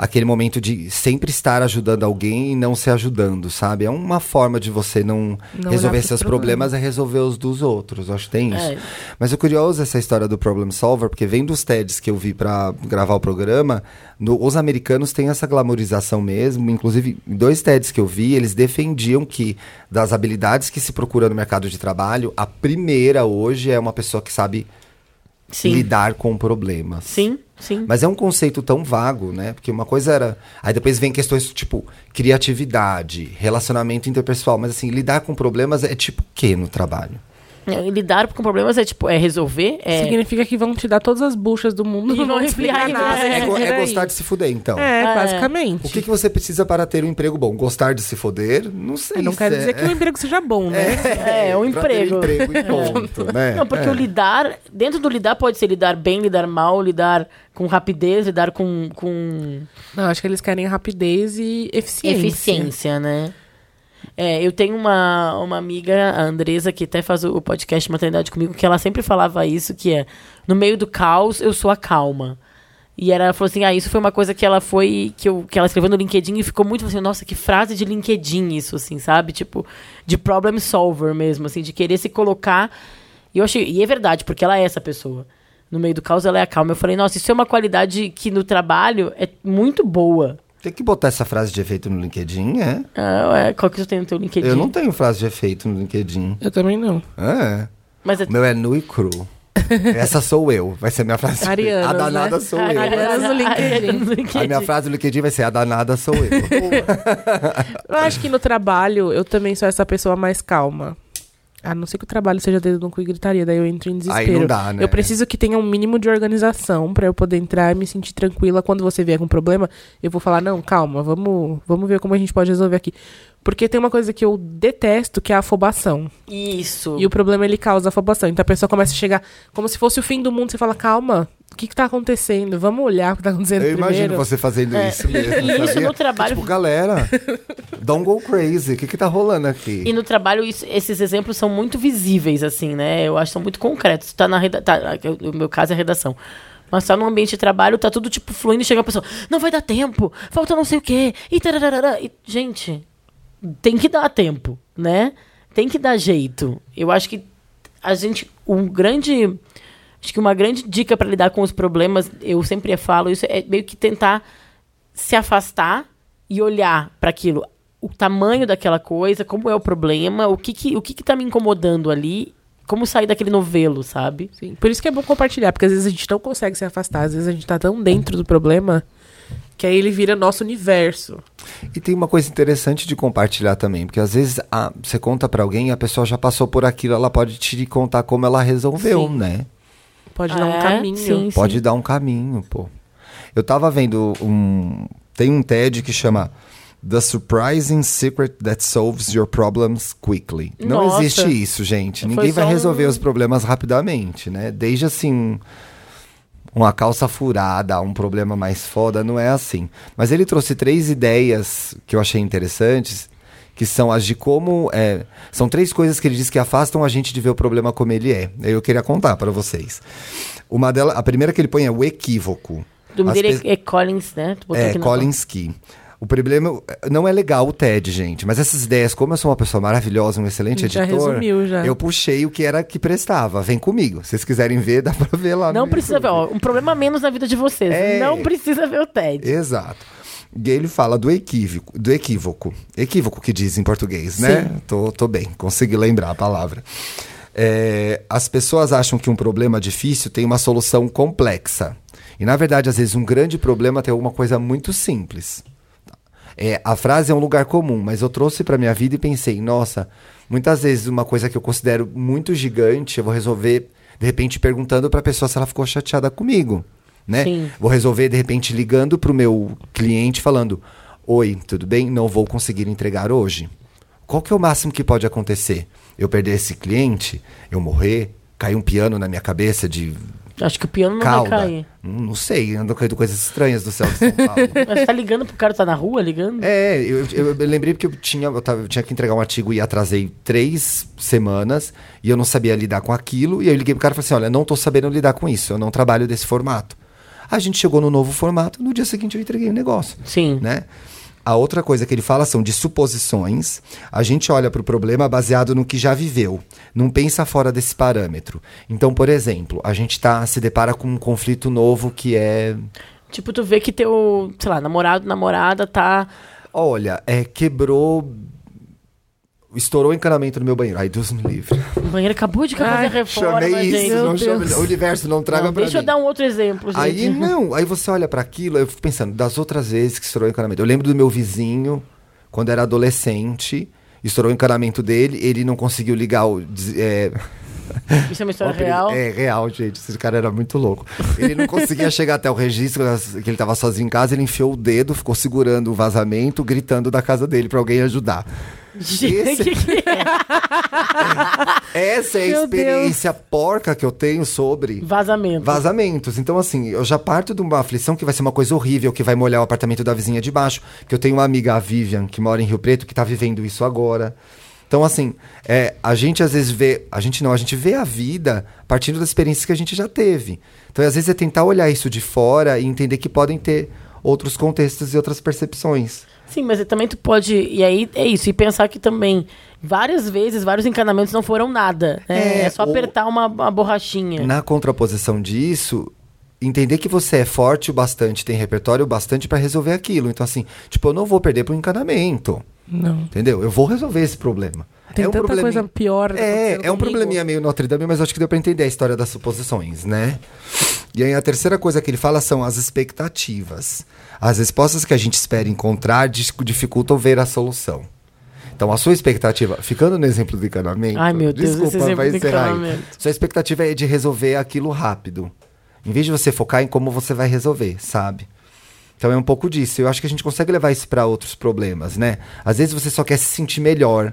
Aquele momento de sempre estar ajudando alguém e não se ajudando, sabe? É uma forma de você não, Não resolver seus problemas, é resolver os dos outros. Eu acho que tem isso. É. Mas é curioso essa história do problem solver, porque vem dos TEDs que eu vi pra gravar o programa, no- os americanos têm essa glamorização mesmo. Inclusive, em dois TEDs que eu vi, eles defendiam que das habilidades que se procura no mercado de trabalho, a primeira hoje é uma pessoa que sabe Sim. lidar com problemas. Sim, sim. Mas é um conceito tão vago, né? Porque uma coisa era. Aí depois vem questões tipo criatividade, relacionamento interpessoal. Mas assim, lidar com problemas é tipo o quê no trabalho? É, lidar com problemas é tipo, é resolver, é. Significa que vão te dar todas as buchas do mundo E não vão explicar nada. É, é Peraí. gostar de se fuder, então. É, É. basicamente. O que, que você precisa para ter um emprego bom? Gostar de se foder? Não sei. Eu não quero é- dizer que o emprego seja bom, né? É, um pra ter emprego. emprego e ponto, né? Não, porque É. o lidar, dentro do lidar pode ser lidar bem, lidar mal, lidar com rapidez, lidar com, com Não, acho que eles querem rapidez e eficiência. eficiência, né? É, eu tenho uma, uma amiga, a Andresa, que até faz o podcast Maternidade comigo, que ela sempre falava isso, que é, no meio do caos, eu sou a calma. E ela falou assim, ah, isso foi uma coisa que ela foi, que, eu, que ela escreveu no LinkedIn e ficou muito assim, nossa, que frase de LinkedIn isso, assim, sabe? Tipo, de problem solver mesmo, assim, de querer se colocar. E eu achei, e é verdade, porque ela é essa pessoa. No meio do caos, ela é a calma. Eu falei, nossa, isso é uma qualidade que no trabalho é muito boa. Tem que botar essa frase de efeito no LinkedIn, é? Ah, é, qual que você tem no teu LinkedIn? Eu não tenho frase de efeito no LinkedIn. Eu também não. É. Mas é O meu é nu e cru. Essa sou eu. Vai ser minha frase. Arianas, A danada né? sou eu. LinkedIn. no LinkedIn. A minha frase do LinkedIn vai ser a danada sou eu. Eu acho que no trabalho eu também sou essa pessoa mais calma. A não ser que o trabalho seja dedo no cu e gritaria, daí eu entro em desespero. Aí não dá, né? Eu preciso que tenha um mínimo de organização pra eu poder entrar e me sentir tranquila. Quando você vier com problema, eu vou falar: não, calma, vamos, vamos ver como a gente pode resolver aqui. Porque tem uma coisa que eu detesto, que é a afobação. Isso. E o problema ele causa afobação. Então a pessoa começa a chegar como se fosse o fim do mundo. Você fala: calma, o que, que tá acontecendo? Vamos olhar o que tá acontecendo Eu imagino primeiro. você fazendo É. isso mesmo. E isso sabia? no trabalho- Tipo, galera, don't go crazy. O que que tá rolando aqui? E no trabalho, isso- esses exemplos são muito visíveis, assim, né? Eu acho que são muito concretos. Tá na reda tá, no meu caso é redação. Mas tá no ambiente de trabalho, tá tudo, tipo, fluindo e chega a pessoa, não vai dar tempo, falta não sei o quê. E, tararara. e gente, tem que dar tempo, né? Tem que dar jeito. Eu acho que a gente, um grande, acho que uma grande dica para lidar com os problemas, eu sempre falo isso, é meio que tentar se afastar e olhar para aquilo. O tamanho daquela coisa, como é o problema, o que que, o que, que tá me incomodando ali, como sair daquele novelo, sabe? Sim, por isso que é bom compartilhar, porque às vezes a gente não consegue se afastar, às vezes a gente tá tão dentro do problema que aí ele vira nosso universo. E tem uma coisa interessante de compartilhar também, porque às vezes a- você conta pra alguém e a pessoa já passou por aquilo, ela pode te contar como ela resolveu, Sim. né? Pode dar um É, caminho. sim. Pode dar um caminho, pô. Eu tava vendo um. Tem um TED que chama The Surprising Secret That Solves Your Problems Quickly. Não Nossa. existe isso, gente. Foi Ninguém vai resolver um- os problemas rapidamente, né? Desde assim. Uma calça furada, um problema mais foda, não é assim. Mas ele trouxe três ideias que eu achei interessantes, que são as de como. é, são três coisas que ele diz que afastam a gente de ver o problema como ele é. Eu queria contar para vocês. Uma delas, a primeira que ele põe é o equívoco. O nome dele é, Collins, né? É, na- Kolinsky. O problema não é legal o TED, gente, mas essas ideias, como eu sou uma pessoa maravilhosa, um excelente Já editor, resumiu, já. eu puxei o que era que prestava. Vem comigo. Se vocês quiserem ver, dá pra ver lá Não precisa ver, YouTube. ó, um problema menos na vida de vocês. É. Não precisa ver o TED. Exato. E ele fala do equívoco, do equívoco. Equívoco que diz em português, né? Tô, tô bem, consegui lembrar a palavra. É, as pessoas acham que um problema difícil tem uma solução complexa. E na verdade, às vezes, um grande problema tem alguma coisa muito simples. É, a frase é um lugar comum, mas eu trouxe para minha vida e pensei, nossa, muitas vezes uma coisa que eu considero muito gigante, eu vou resolver de repente perguntando para a pessoa se ela ficou chateada comigo, né? Sim. Vou resolver de repente ligando pro meu cliente falando: "Oi, tudo bem? Não vou conseguir entregar hoje". Qual que é o máximo que pode acontecer? Eu perder esse cliente, eu morrer, cair um piano na minha cabeça de Acho que o piano não cauda. vai cair. Não sei, andam caindo coisas estranhas do céu de São Paulo. Mas tá ligando pro cara tá na rua, ligando? É, eu, eu, eu lembrei porque eu tinha, eu, tava- eu tinha que entregar um artigo e atrasei três semanas e eu não sabia lidar com aquilo. E aí eu liguei pro cara e falei assim: olha, não tô sabendo lidar com isso, eu não trabalho desse formato. A gente chegou no novo formato, no dia seguinte eu entreguei o negócio. Sim. Né? A outra coisa que ele fala são de suposições. A gente olha para o problema baseado no que já viveu, não pensa fora desse parâmetro. Então, por exemplo, a gente tá, se depara com um conflito novo que é Tipo, tu vê que teu, sei lá, namorado, namorada tá. Olha, é, quebrou. Estourou o encanamento no meu banheiro. Ai, Deus me livre. O banheiro acabou de fazer Ai, reforma, Chamei gente. isso, Meu não chame, o universo não traga Não, pra deixa eu mim. dar um outro exemplo, gente. Aí não, aí você olha pra aquilo, eu fico pensando, das outras vezes que estourou o encanamento. Eu lembro do meu vizinho, quando era adolescente, estourou o encanamento dele, ele não conseguiu ligar o. É, Isso é uma história real. É real, gente. Esse cara era muito louco. Ele não conseguia chegar até o registro que ele tava sozinho em casa. Ele enfiou o dedo, ficou segurando o vazamento, gritando da casa dele pra alguém ajudar. Gente, Esse- que que é? Essa é a Meu experiência porca que eu tenho sobre Vazamento. vazamentos. Então, assim, eu já parto de uma aflição que vai ser uma coisa horrível, que vai molhar o apartamento da vizinha de baixo. Que eu tenho uma amiga, a Vivian, que mora em Rio Preto, que tá vivendo isso agora. Então, assim, é, a gente às vezes vê. A gente não, a gente vê a vida partindo das experiências que a gente já teve. Então, às vezes, é tentar olhar isso de fora e entender que podem ter outros contextos e outras percepções. Sim, mas também tu pode. E aí é isso. E pensar que também, várias vezes, vários encanamentos não foram nada. né? É, É, só apertar uma, uma borrachinha. Na contraposição disso, entender que você é forte o bastante, tem repertório o bastante pra resolver aquilo. Então, assim, tipo, eu não vou perder pro encanamento. Não. Entendeu? Eu vou resolver esse problema. Tem é um tanta probleminha- coisa pior. É, é um comigo. probleminha meio Notre Dame, mas acho que deu pra entender a história das suposições, né? E aí a terceira coisa que ele fala são as expectativas. As respostas que a gente espera encontrar dificultam ver a solução. Então, a sua expectativa, ficando no exemplo do encanamento. Ai, meu Deus, desculpa, esse exemplo vai encerrar aí. Sua expectativa é de resolver aquilo rápido. Em vez de você focar em como você vai resolver, sabe? Então é um pouco disso. Eu acho que a gente consegue levar isso para outros problemas, né? Às vezes você só quer se sentir melhor,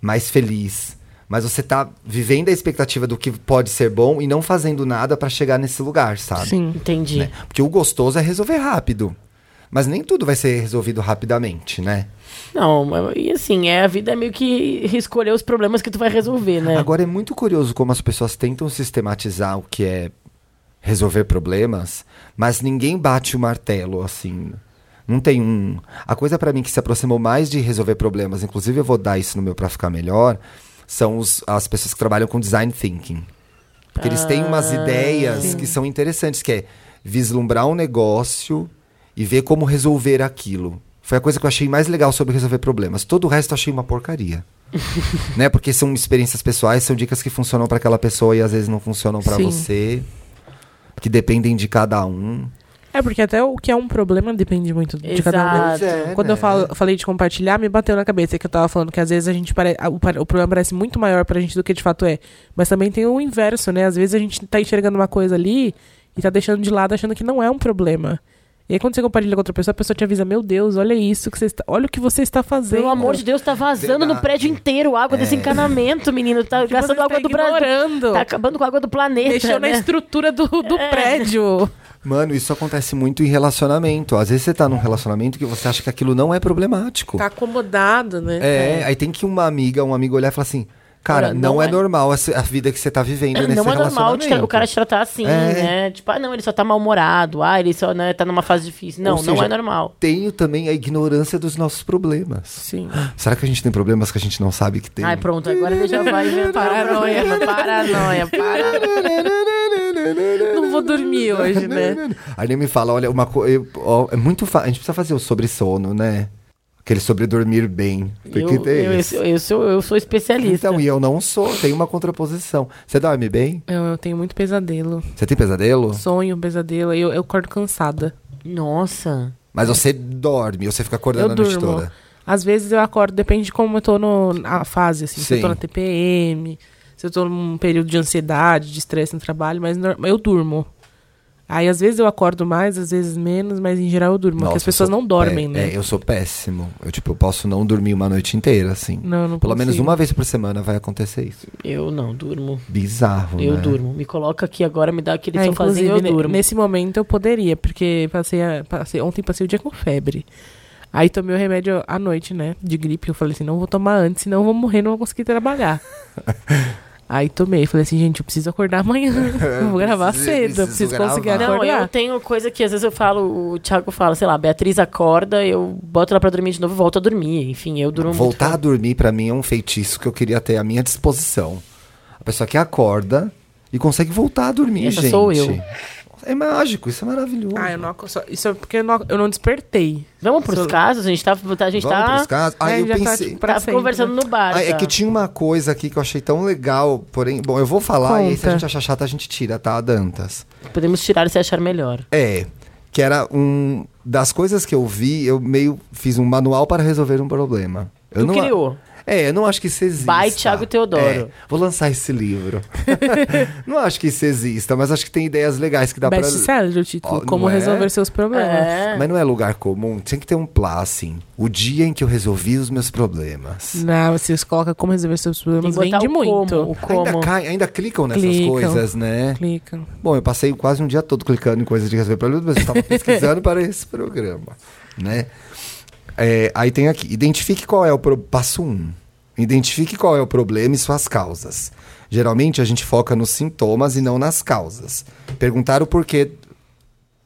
mais feliz, mas você tá vivendo a expectativa do que pode ser bom e não fazendo nada para chegar nesse lugar, sabe? Sim. Entendi. Né? Porque o gostoso é resolver rápido. Mas nem tudo vai ser resolvido rapidamente, né? Não, mas- e assim, é, a vida é meio que escolher os problemas que tu vai resolver, né? Agora é muito curioso como as pessoas tentam sistematizar o que é resolver problemas, mas ninguém bate o martelo assim. Não tem um. A coisa pra mim que se aproximou mais de resolver problemas, inclusive eu vou dar isso no meu pra ficar melhor, são os- as pessoas que trabalham com design thinking. Porque eles têm umas Ah, ideias que são interessantes, que é vislumbrar um negócio e ver como resolver aquilo. Foi a coisa que eu achei mais legal sobre resolver problemas. Todo o resto eu achei uma porcaria. né? Porque são experiências pessoais, são dicas que funcionam para aquela pessoa e às vezes não funcionam para Sim. você. Que dependem de cada um. É, porque até o que é um problema depende muito de cada um. né? Exato. É, Quando né? eu falo, falei de compartilhar, me bateu na cabeça que eu tava falando que às vezes a gente pare... o, o problema parece muito maior pra gente do que de fato é. Mas também tem o inverso, né? Às vezes a gente tá enxergando uma coisa ali e tá deixando de lado achando que não é um problema. E aí quando você compartilha com outra pessoa, a pessoa te avisa, meu Deus, olha isso que você está. Olha o que você está fazendo. Pelo amor de Deus, tá vazando no Verdade. prédio inteiro água desse encanamento, menino. Tá Tipo, gastando água tá do Brasil. Tá acabando com a água do planeta. Mexeu na né? estrutura do, do É. prédio. Mano, isso acontece muito em relacionamento. Às vezes você tá num relacionamento que você acha que aquilo não é problemático. Tá acomodado, né? É, aí tem que uma amiga, um amigo olhar e falar assim: Cara, Olha, não, não é, é- normal a, vida que você tá vivendo nesse Não é normal o cara te tratar assim, É. né? Tipo, ah, não, ele só tá mal-humorado. Ah, ele só né, tá numa fase difícil. Não, Ou não seja, é normal. Tenho também a ignorância dos nossos problemas. Sim. Será que a gente tem problemas que a gente não sabe que tem? Ai, pronto, agora ele já vai inventar Paranoia. paranoia. Paranoia. Não vou dormir hoje, né? Aí nem me fala, olha, uma coisa. É muito fácil. A gente precisa fazer o sobre sono, né? Aquele sobre dormir bem. Porque Eu, tem eu, isso. eu, eu sou, eu sou especialista. Então, e eu não sou, tem uma contraposição. Você dorme bem? Eu, eu tenho muito pesadelo. Você tem pesadelo? Sonho, pesadelo. Eu, eu acordo cansada. Nossa. Mas você dorme, ou você fica acordando Eu a noite durmo. toda. Às vezes eu acordo, depende de como eu tô no, na fase, assim. Se eu tô na TPM, se eu tô num período de ansiedade, de estresse no trabalho, mas eu durmo. Aí às vezes eu acordo mais, às vezes menos, mas em geral eu durmo. porque Nossa, as pessoas não dormem, né? É, eu sou péssimo. Eu, tipo, eu posso não dormir uma noite inteira, assim. Não, não Pelo menos consigo. uma vez por semana vai acontecer isso. Eu não durmo. Bizarro, Eu né? durmo. Me coloca aqui agora, me dá aquele É, sofazinho inclusive, eu durmo. nesse momento eu poderia, porque passei, a- passei ontem passei o dia com febre. Aí tomei o remédio à noite, né? De gripe. Eu falei assim, não vou tomar antes, senão eu vou morrer, não vou conseguir trabalhar. Aí tomei, falei assim, gente, eu preciso acordar amanhã. Eu vou gravar Preciso- cedo, eu preciso preciso conseguir gravar. Não, acordar. eu tenho coisa que às vezes eu falo, o Thiago fala, sei lá, Beatriz acorda, eu boto ela pra dormir de novo e volto a dormir. Enfim, eu durmo Voltar a muito. dormir, pra mim, é um feitiço que eu queria ter à minha disposição. A pessoa que acorda e consegue voltar a dormir, Essa gente. sou eu. É mágico, isso é maravilhoso. Ah, eu não, só- isso é porque eu não, eu não despertei. Vamos pros Sou- casos? A gente tá, a gente Vamos tá, pros casos? Ah, É, eu já tá, pensei... tipo, pra tá sempre, conversando né? no bar. Ah, é tá? que tinha uma coisa aqui que eu achei tão legal, porém... Bom, eu vou falar e aí se a Conta. gente achar chata, a gente tira, tá, Dantas? Podemos tirar se achar melhor. É, que era um... Das coisas que eu vi, eu meio fiz um manual para resolver um problema. Eu Tu não, criou. É, eu não acho que isso exista. By Thiago Teodoro. É, vou lançar esse livro. não acho que isso exista, mas acho que tem ideias legais que dá pra... Best seller o título, Ó, como é? resolver seus problemas. É. Mas não é lugar comum, tinha que ter um plá, assim. O dia em que eu resolvi os meus problemas. Não, você coloca como resolver seus Tem problemas, botar vende muito. como. O como. Ainda, cai, ainda clicam nessas Clicam. coisas, né? Clica. Bom, eu passei quase um dia todo clicando em coisas de resolver problemas, mas eu estava pesquisando para esse programa, né? É, aí tem aqui, identifique qual é o pro... passo 1. Um, identifique qual é o problema e suas causas. Geralmente a gente foca nos sintomas e não nas causas. Perguntar o porquê,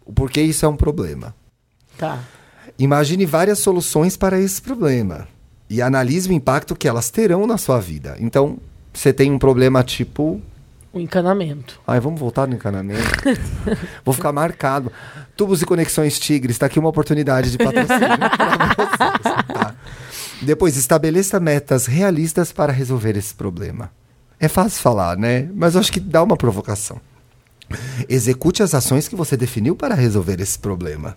o porquê isso é um problema. Tá. Imagine várias soluções para esse problema e analise o impacto que elas terão na sua vida. Então, você tem um problema tipo O encanamento. Ai, vamos voltar no encanamento. Vou ficar marcado. Tubos e Conexões Tigres, está aqui uma oportunidade de patrocínio para vocês. tá? Depois, estabeleça metas realistas para resolver esse problema. É fácil falar, né? Mas eu acho que dá uma provocação. Execute as ações que você definiu para resolver esse problema.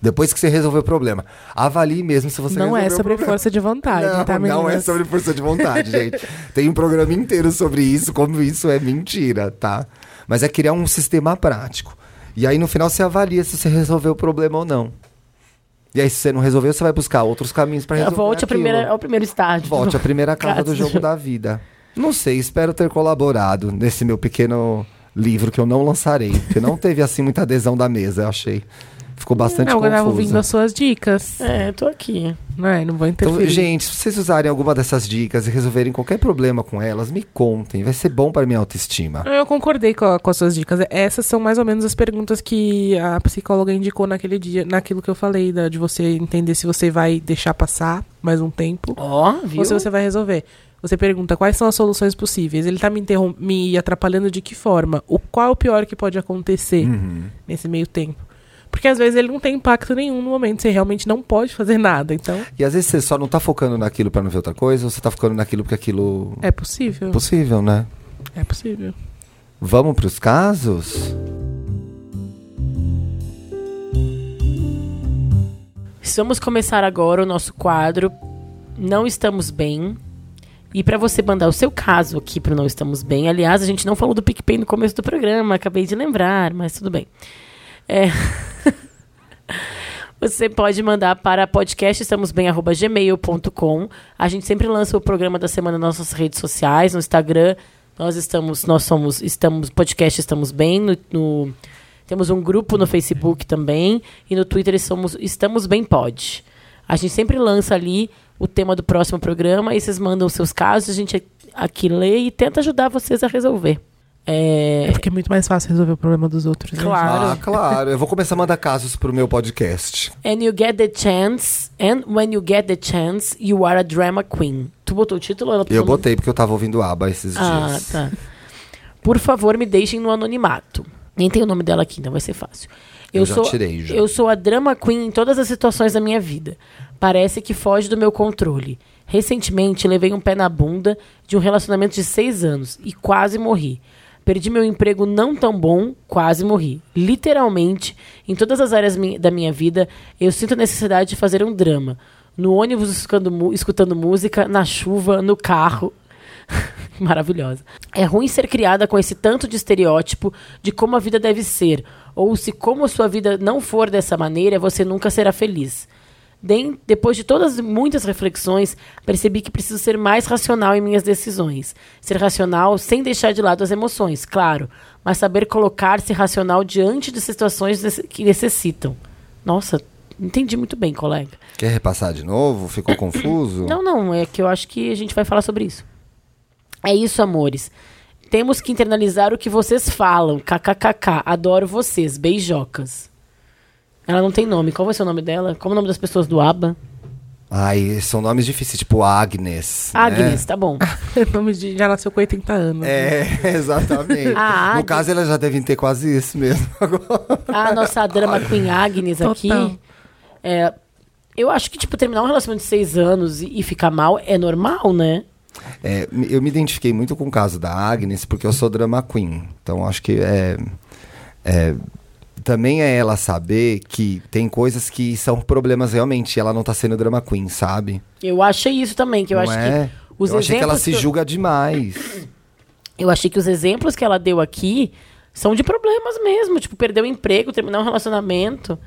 Depois que você resolver o problema, avalie mesmo se você Não é sobre força de vontade, Não, tá, não é sobre força de vontade, gente. Tem um programa inteiro sobre isso, como isso é mentira, tá? Mas é criar um sistema prático. E aí no final você avalia se você resolveu o problema ou não. E aí se você não resolveu, você vai buscar outros caminhos para resolver Volte primeira, ao primeiro estágio. Volte à primeira casa do jogo da vida. Não sei, espero ter colaborado nesse meu pequeno livro que eu não lançarei, porque não teve assim muita adesão da mesa, eu achei. Ficou bastante não, eu confuso. ouvindo as suas dicas. É, tô aqui. Não, é, não vou Então, interferir. gente, se vocês usarem alguma dessas dicas e resolverem qualquer problema com elas, me contem. Vai ser bom para minha autoestima. Eu concordei com, a- com as suas dicas. Essas são mais ou menos as perguntas que a psicóloga indicou naquele dia, naquilo que eu falei, da- de você entender se você vai deixar passar mais um tempo Ó, viu? ou se você vai resolver. Você pergunta quais são as soluções possíveis. Ele tá me, me atrapalhando de que forma? O, qual é o pior que pode acontecer Uhum. nesse meio tempo? Porque às vezes ele não tem impacto nenhum no momento, você realmente não pode fazer nada. Então, E às vezes você só não tá focando naquilo pra não ver outra coisa, ou você tá focando naquilo porque aquilo é possível. é possível, né? É possível. Vamos pros casos? Vamos começar agora o nosso quadro Não Estamos Bem. E para você mandar o seu caso aqui pro Não Estamos Bem, aliás, a gente não falou do PicPay no começo do programa, acabei de lembrar, mas tudo bem. É... Você pode mandar para podcastestamosbem@gmail.com. A gente sempre lança o programa da semana nas nossas redes sociais, no Instagram. Nós estamos, nós somos, estamos podcast estamos bem no, no- temos um grupo no Facebook também e no Twitter somos estamos bem pod. A gente sempre lança ali o tema do próximo programa e vocês mandam os seus casos, a gente aqui lê e tenta ajudar vocês a resolver. É, É porque é muito mais fácil resolver o problema dos outros. né? Claro. Ah, claro. Eu vou começar a mandar casos pro meu podcast. And you get the chance, and when you get the chance, you are a drama queen. Tu botou o título? ou Ela Eu botei porque eu tava ouvindo ABBA esses Ah, dias. tá. Por favor, me deixem no anonimato. Nem tem o nome dela aqui, então vai ser fácil. Eu já tirei, já. Eu sou a drama queen em todas as situações da minha vida. Parece que foge do meu controle. Recentemente, levei um pé na bunda de um relacionamento de seis anos e quase morri. Perdi meu emprego não tão bom, quase morri. Literalmente, em todas as áreas mi- da minha vida, eu sinto a necessidade de fazer um drama. No ônibus escutando, escutando música, na chuva, no carro. Maravilhosa. É ruim ser criada com esse tanto de estereótipo de como a vida deve ser, ou se como sua vida não for dessa maneira, você nunca será feliz. Depois de todas muitas reflexões, percebi que preciso ser mais racional em minhas decisões. Ser racional sem deixar de lado as emoções, claro, mas saber colocar-se racional diante de situações que necessitam. Nossa, entendi muito bem, colega. Quer repassar de novo? Ficou confuso? Não, não, é que eu acho que a gente vai falar sobre isso. É isso, amores. Temos que internalizar o que vocês falam. KKKK. Adoro vocês. Beijocas. Ela não tem nome. Qual vai ser o nome dela? Qual é o nome das pessoas do ABBA? Ai, são nomes difíceis, tipo Agnes. né? Agnes, tá bom. Nome de- já nasceu com 80 anos. É, exatamente. Ah, no Agnes. caso, elas já devem ter quase isso mesmo agora. A nossa drama queen Agnes aqui. Total. É, eu acho que, tipo, terminar um relacionamento de seis anos e, e ficar mal é normal, né? É, eu me identifiquei muito com o caso da Agnes, porque eu sou drama queen. Então, acho que é, é- Também é ela saber que tem coisas que são problemas realmente, e ela não tá sendo drama queen, sabe? Eu achei isso também, que eu Não acho é? que os eu achei que ela exemplos se eu- julga demais. Eu achei que os exemplos que ela deu aqui são de problemas mesmo. Tipo, perder o emprego, terminar um relacionamento.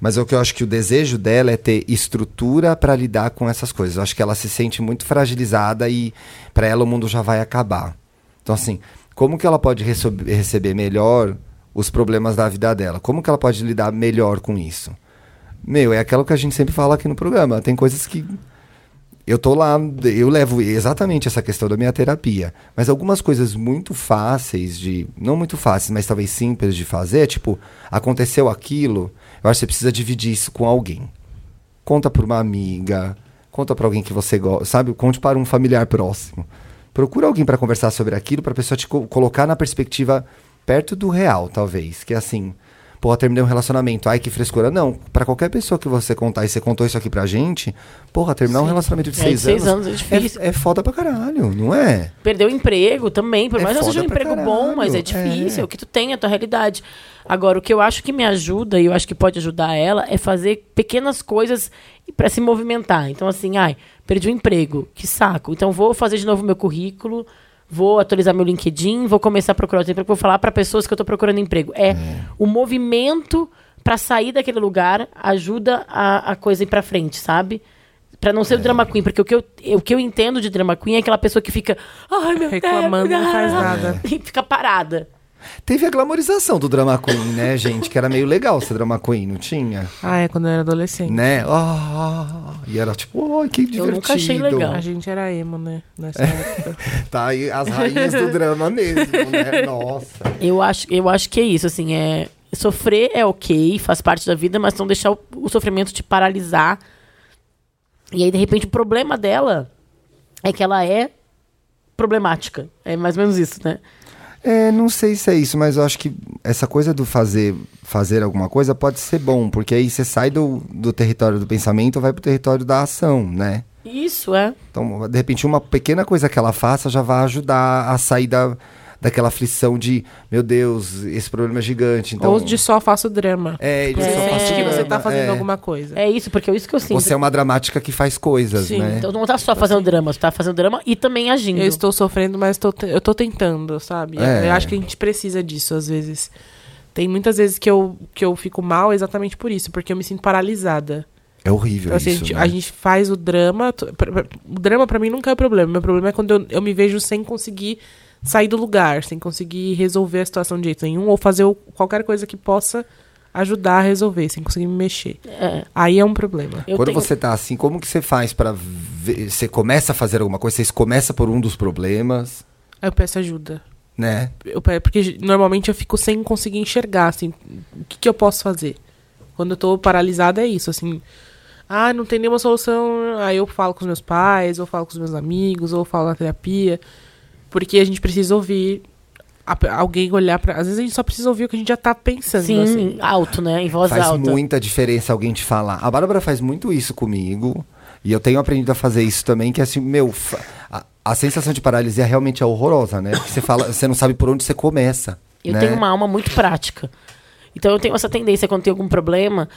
Mas o que eu acho que o desejo dela é ter estrutura pra lidar com essas coisas. Eu acho que ela se sente muito fragilizada e pra ela o mundo já vai acabar. Então, assim, como que ela pode receber melhor os problemas da vida dela? Como que ela pode lidar melhor com isso? Meu, é aquilo que a gente sempre fala aqui no programa. Tem coisas que eu tô lá, eu levo exatamente essa questão da minha terapia. Mas algumas coisas muito fáceis de. Não muito fáceis, mas talvez simples de fazer, tipo, aconteceu aquilo, eu acho que você precisa dividir isso com alguém. Conta pra uma amiga, conta pra alguém que você gosta, sabe? Conte para um familiar próximo. Procura alguém pra conversar sobre aquilo, pra pessoa te co- colocar na perspectiva perto do real, talvez. Que é assim, porra, terminei um relacionamento, ai que frescura. Não, pra qualquer pessoa que você contar e você contou isso aqui pra gente, porra, terminar um Sim. relacionamento de É, de seis, seis anos é difícil. É, é foda pra caralho, não é? Perdeu o emprego também, por É mais que não seja um emprego bom, caralho, mas é difícil, é. é o que tu tem, a tua realidade. Agora, o que eu acho que me ajuda, e eu acho que pode ajudar ela, é fazer pequenas coisas pra se movimentar. Então, assim, ai, perdi o emprego, que saco. Então, vou fazer de novo meu currículo, vou atualizar meu LinkedIn, vou começar a procurar outro emprego, vou falar pra pessoas que eu tô procurando emprego. É, o movimento pra sair daquele lugar ajuda a, a coisa ir pra frente, sabe? Pra não ser o drama queen, porque o que, eu, o que eu entendo de drama queen é aquela pessoa que fica. Ai, meu Reclamando, Deus, não faz ah", nada. E fica parada. Teve a glamorização do drama queen, né, gente? Que era meio legal ser drama queen, não tinha? Ah, é quando eu era adolescente. Né? Ah, e era tipo, ai, que divertido. Eu nunca achei legal. A gente era emo, né? Nessa época. Tá aí as rainhas do drama mesmo, né? Nossa. Eu acho, eu acho que é isso, assim, é. Sofrer é ok, faz parte da vida, mas não deixar o, o sofrimento te paralisar. E aí, de repente, o problema dela é que ela é problemática. É mais ou menos isso, né? É, não sei se é isso, mas eu acho que essa coisa do fazer, fazer alguma coisa pode ser bom, porque aí você sai do, do território do pensamento vai pro território da ação, né? Isso, é. Então, de repente, uma pequena coisa que ela faça já vai ajudar a sair da, daquela aflição de, meu Deus, esse problema é gigante. Então, Ou de só faço drama. é, de Você só É. faço sente que você tá drama, fazendo é. alguma coisa. É isso, porque é isso que eu sinto. Você é uma dramática que faz coisas, Sim, né? Então não tá só fazendo drama, você tá fazendo drama e também agindo. Eu estou sofrendo, mas tô te- eu tô tentando, sabe? É. Eu acho que a gente precisa disso, às vezes. Tem muitas vezes que eu, que eu fico mal exatamente por isso, porque eu me sinto paralisada. É horrível Então, assim, a, isso, gente, né? a gente faz o drama. O drama pra mim nunca é o problema. Meu problema é quando eu, eu me vejo sem conseguir sair do lugar, sem conseguir resolver a situação de jeito nenhum, ou fazer qualquer coisa que possa ajudar a resolver, sem conseguir me mexer. É, Aí é um problema. eu Quando tenho- você tá assim, como que você faz pra ver, você começa a fazer alguma coisa, você começa por um dos problemas, Aí eu peço ajuda. né? Eu porque normalmente eu fico sem conseguir enxergar, assim, o que, que eu posso fazer? Quando eu tô paralisada é isso, assim. Ah, não tem nenhuma solução. Aí eu falo com os meus pais, ou falo com os meus amigos, ou falo na terapia. Porque a gente precisa ouvir a- alguém olhar pra. Às vezes a gente só precisa ouvir o que a gente já tá pensando. Sim, assim. alto, né? Em voz faz alta. muita diferença alguém te falar. A Bárbara faz muito isso comigo. E eu tenho aprendido a fazer isso também, que é assim, meu, a, a sensação de paralisia realmente é horrorosa, né? Porque você fala, você não sabe por onde você começa. Eu né? tenho uma alma muito prática. Então eu tenho essa tendência quando tem algum problema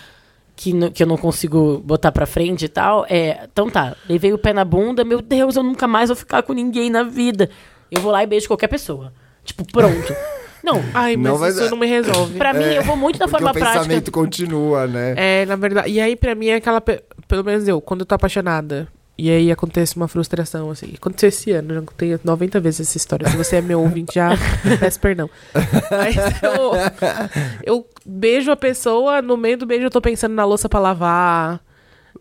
que, no- que eu não consigo botar pra frente e tal. É, então tá, levei o pé na bunda, meu Deus, eu nunca mais vou ficar com ninguém na vida. Eu vou lá e beijo qualquer pessoa. Tipo, pronto. Não, Ai, mas Não, mas isso é- não me resolve. pra mim eu vou muito da forma o pensamento prática. continua, né? É, na verdade. E aí, pra mim, é aquela. pe- Pelo menos eu, quando eu tô apaixonada. E aí acontece uma frustração, assim. Aconteceu esse ano, já contei 90 vezes essa história. Se você é meu ouvinte, já peço perdão. Mas eu, eu beijo a pessoa, no meio do beijo eu tô pensando na louça pra lavar,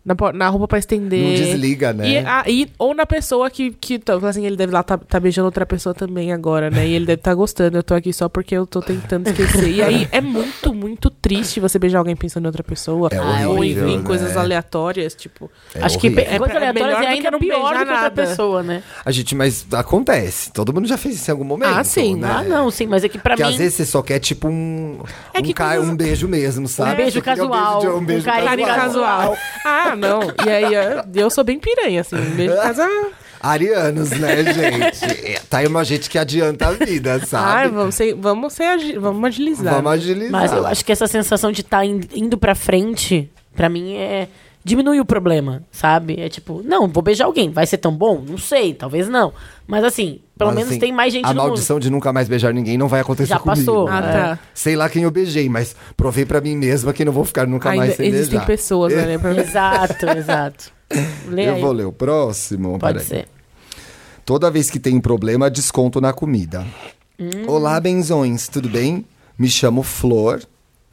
na, na roupa pra estender. Não desliga, né? E, ah, e- ou na pessoa que, que tá, assim, ele deve lá tá, tá beijando outra pessoa também agora, né? E ele deve estar gostando. Eu tô aqui só porque eu tô tentando esquecer. E aí é muito, muito triste você beijar alguém pensando em outra pessoa. É Ah, é ou horrível, enfim, né? coisas aleatórias, tipo. É Acho que horrível. pe- coisas É pra- aleatórias é ainda que não pior do que outra pessoa, né? A gente, mas acontece. Todo mundo já fez isso em algum momento. Ah, sim. né? Ah, não, sim, mas é que pra Porque mim. às vezes você só quer, tipo, um, É um, que ca- um beijo mesmo, sabe? beijo Você queria casual, Um beijo, um um beijo Carinho casual. casual. Ah, não. E aí eu, eu sou bem piranha, assim. Beijo casal. Arianos, né, gente? É, tá aí uma gente que adianta a vida, Ai, sabe? vamos ser, vamos ser agi- vamos agilizar. Vamos agilizar. Mas eu acho que essa sensação de estar indo pra frente, pra mim, é. Diminui o problema, sabe? É tipo, não, vou beijar alguém. Vai ser tão bom? Não sei, talvez não. Mas assim, pelo Mas, menos assim, tem mais gente A no mundo. maldição de nunca mais beijar ninguém não vai acontecer Já comigo. passou. Ah, É. tá. Sei lá quem eu beijei, mas provei pra mim mesma que não vou ficar nunca Ainda mais sem existem beijar. pessoas, né? Exato, exato. Lê Eu aí. vou ler o próximo. Pode peraí. ser. Toda vez que tem problema, desconto na comida. Hum. Olá, benzões, tudo bem? Me chamo Flor.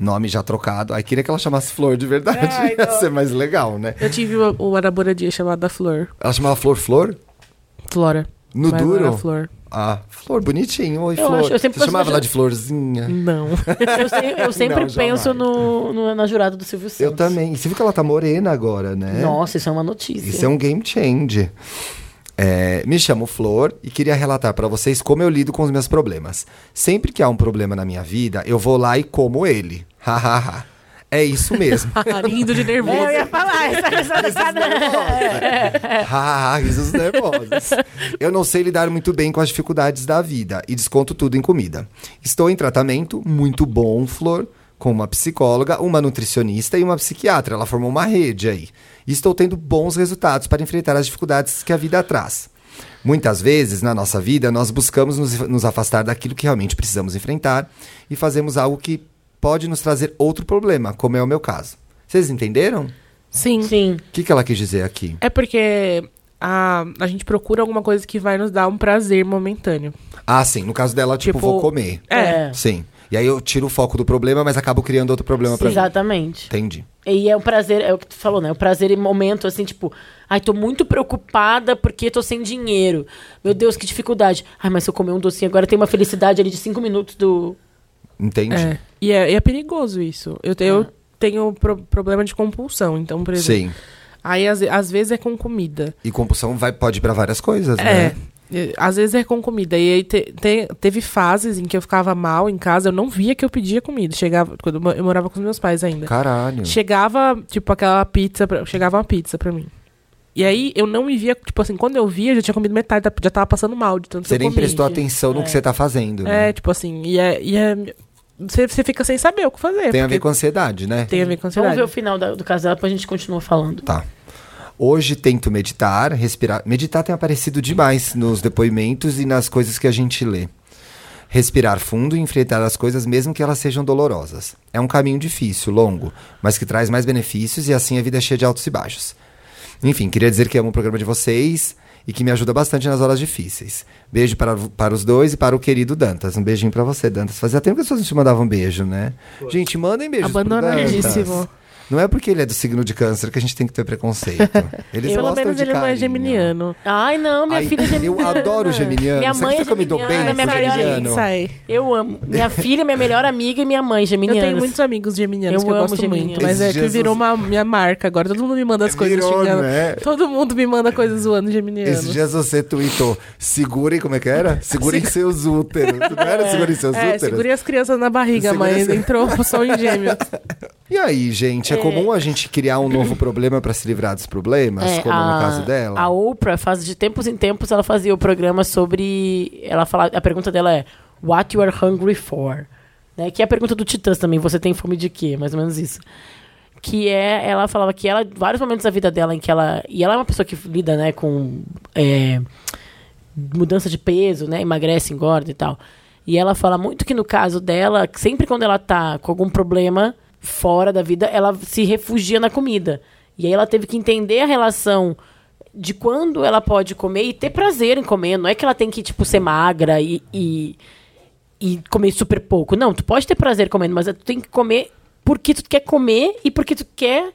Nome já trocado. Aí queria que ela chamasse Flor de verdade. Ai, Ia ser mais legal, né? Eu tive uma, uma namoradinha chamada Flor. Ela chamava Flor Flor? Flora. No Mas duro? era Flor. Ah, Flor, bonitinho. Oi, Eu Flor. acho- eu sempre Você chamava ela de Florzinha? Não. Eu, eu sempre Não, penso no, no- na jurada do Silvio Santos. Eu também. Você viu que ela tá morena agora, né? Nossa, isso é uma notícia. Isso é um game change. É, me chamo Flor e queria relatar pra vocês como eu lido com os meus problemas. Sempre que há um problema na minha vida, eu vou lá e como ele. Hahaha. é isso mesmo. Rindo de nervoso. É, eu ia falar, essa, essa, essa, Hahaha, risos nervosos. Eu não sei lidar muito bem com as dificuldades da vida e desconto tudo em comida. Estou em tratamento, muito bom, Flor, com uma psicóloga, uma nutricionista e uma psiquiatra. Ela formou uma rede aí. E estou tendo bons resultados para enfrentar as dificuldades que a vida traz. Muitas vezes, na nossa vida, nós buscamos nos, nos afastar daquilo que realmente precisamos enfrentar e fazemos algo que pode nos trazer outro problema, como é o meu caso. Vocês entenderam? Sim. Sim. O que, que ela quis dizer aqui? É porque a, a gente procura alguma coisa que vai nos dar um prazer momentâneo. Ah, sim. No caso dela, tipo, Tipo, vou comer. É. Sim. E aí eu tiro o foco do problema, mas acabo criando outro problema pra mim. Exatamente. Entendi. E é o prazer, é o que tu falou, né? O prazer em momento, assim, tipo, ai, tô muito preocupada porque tô sem dinheiro. Meu Deus, que dificuldade. Ai, mas se eu comer um docinho agora tem uma felicidade ali de cinco minutos do. Entendi. É. E é, e é perigoso isso. Eu, te- eu tenho pro- problema de compulsão, então, por exemplo. Sim. Aí, às, às vezes, é com comida. E compulsão vai, pode ir pra várias coisas, É. né? Às vezes é com comida. E aí te- te- teve fases em que eu ficava mal em casa, eu não via que eu pedia comida. Chegava, quando eu mo- eu morava com os meus pais ainda. Caralho. Chegava, tipo, aquela pizza, pra- chegava uma pizza pra mim. E aí eu não me via, tipo assim, quando eu via, eu já tinha comido metade, já tava passando mal de tanto Você que eu nem prestou atenção no que você tá fazendo, né? É, tipo assim, e é. E é você, você fica sem saber o que fazer. Tem a ver com ansiedade, né? Tem a ver com Vamos ansiedade. ver o final da- do caso dela pra gente continuar falando. Tá. Hoje tento meditar, respirar. Meditar tem aparecido demais nos depoimentos e nas coisas que a gente lê. Respirar fundo e enfrentar as coisas mesmo que elas sejam dolorosas. É um caminho difícil, longo, mas que traz mais benefícios e assim a vida é cheia de altos e baixos. Enfim, queria dizer que amo o programa de vocês e que me ajuda bastante nas horas difíceis. Beijo para, para os dois e para o querido Dantas. Um beijinho para você, Dantas. Fazia tempo que as pessoas não te mandavam um beijo, né? Gente, mandem beijos pro Abandonadíssimo. Dantas. Não é porque ele é do signo de câncer que a gente tem que ter preconceito. Eles Pelo menos de ele não é carinho. geminiano. Ai, não, minha Ai, filha é geminiana. Eu adoro geminiano. Minha Você mãe é que eu me dou bem geminiana, minha melhor geminiano? Sai. Eu amo. Minha filha, minha melhor amiga e minha mãe Eu geminiana. tenho muitos amigos geminianos Eu que eu amo gosto geminiano. muito. Mas Esses é que dias virou uma minha marca agora. Todo mundo me manda as coisas Virou, né? Todo mundo me manda coisas zoando geminiano. Esses dias você tweetou, segurem, como é que era? Segurem seus úteros. Não era segurem seus É, úteros? segurei as crianças na barriga, Segura mas esse- entrou só em gêmeos. E aí, gente, é, comum a gente criar um novo problema pra se livrar dos problemas, É, como a, no caso dela? A Oprah, faz de tempos em tempos, ela fazia o programa sobre. Ela fala, a pergunta dela é: What you are hungry for? Né? Que é a pergunta do Titãs também. Você tem fome de quê? Mais ou menos isso. Que é, ela falava que ela, vários momentos da vida dela em que ela. E ela é uma pessoa que lida, né, com. é, mudança de peso, né? Emagrece, engorda e tal. E ela fala muito que no caso dela, sempre quando ela tá com algum problema fora da vida, ela se refugia na comida. E aí ela teve que entender a relação de quando ela pode comer e ter prazer em comer. Não é que ela tem que, tipo, ser magra e, e, e comer super pouco. Não, tu pode ter prazer comendo, mas tu tem que comer porque tu quer comer e porque tu quer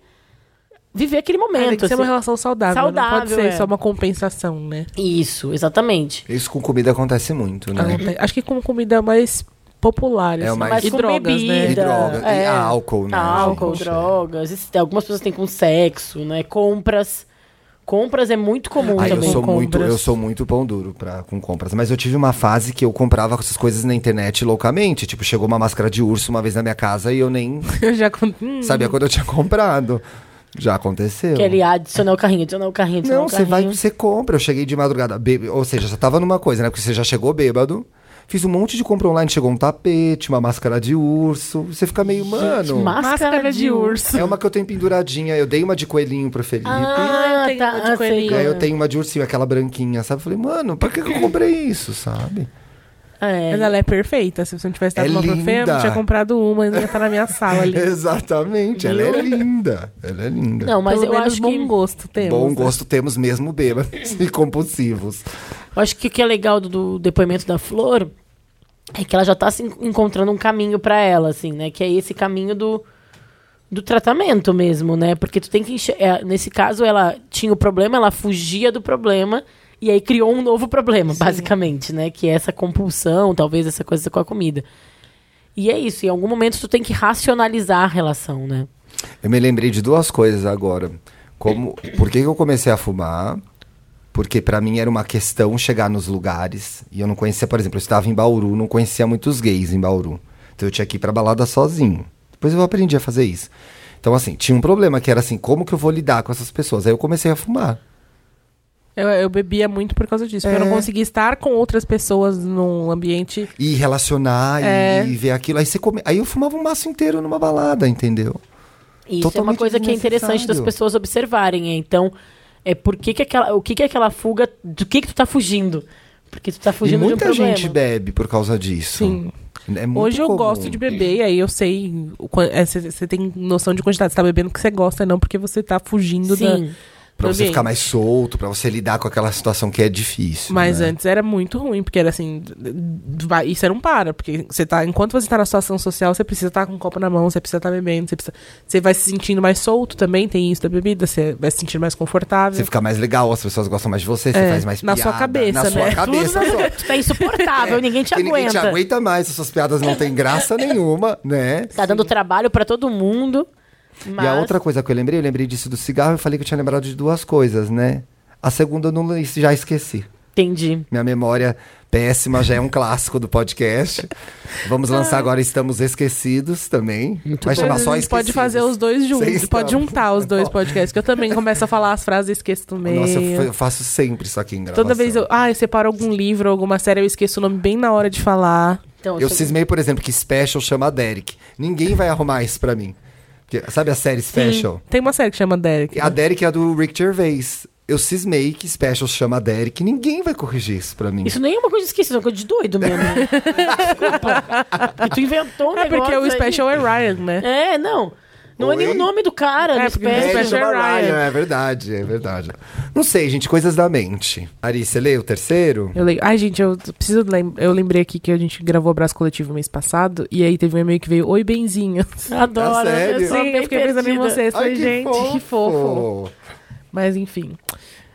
viver aquele É, momento. tem que ser uma assim. relação saudável. não pode Saudável, ser é. só uma compensação, né? Isso, exatamente. Isso com comida acontece muito, né? Acontece- Acho que com comida é mais popular. É assim. mais- Mas E drogas, bebida, né? E droga. E álcool, né, Álcool, gente? drogas. Algumas pessoas têm com sexo, né? Compras. Compras é muito comum eu também. sou muito, eu sou muito pão duro pra, com compras. Mas eu tive uma fase que eu comprava essas coisas na internet loucamente. Tipo, chegou uma máscara de urso uma vez na minha casa e eu nem Eu já sabia quando eu tinha comprado. Já aconteceu. Que ele adicionar o carrinho, adicionar o carrinho, adicionar Não, o você vai, carrinho. você compra. Eu cheguei de madrugada, bê- ou seja, já tava numa coisa, né? Porque você já chegou bêbado. Fiz um monte de compra online, chegou um tapete, uma máscara de urso. Você fica meio, mano. máscara Máscara de de urso. É uma que eu tenho penduradinha. Eu dei uma de coelhinho pro Felipe. Ah, eu tenho tá. uma de ah, coelhinho. E aí eu tenho uma de ursinho, aquela branquinha, sabe? Eu falei, mano, pra que, que eu comprei isso, sabe? É. Mas ela é perfeita. Se você não tivesse dado É uma pra Fê, eu linda. não tinha comprado uma, ainda ia estar na minha sala ali. Exatamente, ela é linda. Ela é linda. Não, mas Pelo eu acho bom que. gosto temos. Bom né? gosto temos mesmo bêbados e compulsivos. Eu acho que o que é legal do, do depoimento da Flor é que ela já tá se en- encontrando um caminho pra ela, assim, né? Que é esse caminho do, do tratamento mesmo, né? Porque tu tem que enxer- é, Nesse caso, ela tinha o problema, ela fugia do problema e aí criou um novo problema, basicamente, né? Que é essa compulsão, talvez essa coisa com a comida. E é isso, em algum momento tu tem que racionalizar a relação, né? Eu me lembrei de duas coisas agora. Como, por que, que eu comecei a fumar? Porque pra mim era uma questão chegar nos lugares. E eu não conhecia, por exemplo, eu estava em Bauru, não conhecia muitos gays em Bauru. Então eu tinha que ir pra balada sozinho. Depois eu aprendi a fazer isso. Então, assim, tinha um problema que era assim, como que eu vou lidar com essas pessoas? Aí eu comecei a fumar. Eu, eu bebia muito por causa disso. porque Eu É. não conseguia estar com outras pessoas num ambiente. E relacionar É. e ver aquilo. Aí, você come... Aí eu fumava um maço inteiro numa balada, entendeu? Isso é uma Totalmente coisa que é interessante das pessoas observarem. é. Então, é por que, que aquela, o que, que é aquela fuga, do que, que tu tá fugindo? Porque tu tá E fugindo de um muita problema. gente bebe por causa disso. Sim. É Hoje eu comum. gosto de beber, e aí eu sei. Você tem noção de quantidade. Você tá bebendo porque você gosta, não porque você tá fugindo da. Sim. Pra do você ficar ambiente. mais solto, pra você lidar com aquela situação que é difícil. Mas né? antes era muito ruim, porque era assim, isso não para, porque você tá, enquanto você tá na situação social, você precisa estar com um copo na mão, você precisa estar bebendo, você precisa, você vai se sentindo mais solto também, tem isso da bebida, você vai se sentir mais confortável. Você fica mais legal, as pessoas gostam mais de você, você É, faz mais na piada. sua cabeça, Na sua né? cabeça Tudo tu tá insuportável, ninguém te Porque ninguém te aguenta. aguenta mais, as suas piadas não têm graça nenhuma, né? Tá dando trabalho pra todo mundo. Mas... E a outra coisa que eu lembrei, eu lembrei disso do cigarro, eu falei que eu tinha lembrado de duas coisas, né? A segunda eu não, já esqueci. Entendi. Minha memória péssima já é um clássico do podcast. Vamos lançar agora Estamos Esquecidos também. Vai chamar Mas só a gente pode Esquecidos. fazer os dois juntos. Pode juntar os dois podcasts, que eu também começo a falar as frases e esqueço no meio. Nossa, eu fa- eu faço sempre isso aqui em gravação. Toda vez eu, ah, eu separo algum livro, alguma série, eu esqueço o nome bem na hora de falar. Então, Eu você- cismei, por exemplo, que Special chama Derek. Ninguém vai arrumar isso pra mim. Sabe a série Special? Sim, tem uma série que chama Derek. A Derek é a do Rick Gervais. Eu cismei que Special chama Derek. Ninguém vai corrigir isso pra mim. Isso nem é uma coisa esquecida, é uma coisa de doido mesmo. Desculpa. E tu inventou um é porque o aí. Special é Ryan, né? É, não. Não é nem Oi? o nome do cara É, É, chama é Ryan. Ryan, é verdade, é verdade. Não sei, gente, coisas da mente. Ari, você lê o terceiro? Eu lembro. Ai, gente, eu preciso lem... Eu lembrei aqui que a gente gravou o Abraço Coletivo mês passado. E aí teve um e-mail que veio: Oi, benzinho. Adoro. Ah, sério? eu Sim, eu fiquei pensando em perdida. vocês. Falei, gente, que fofo. Mas enfim.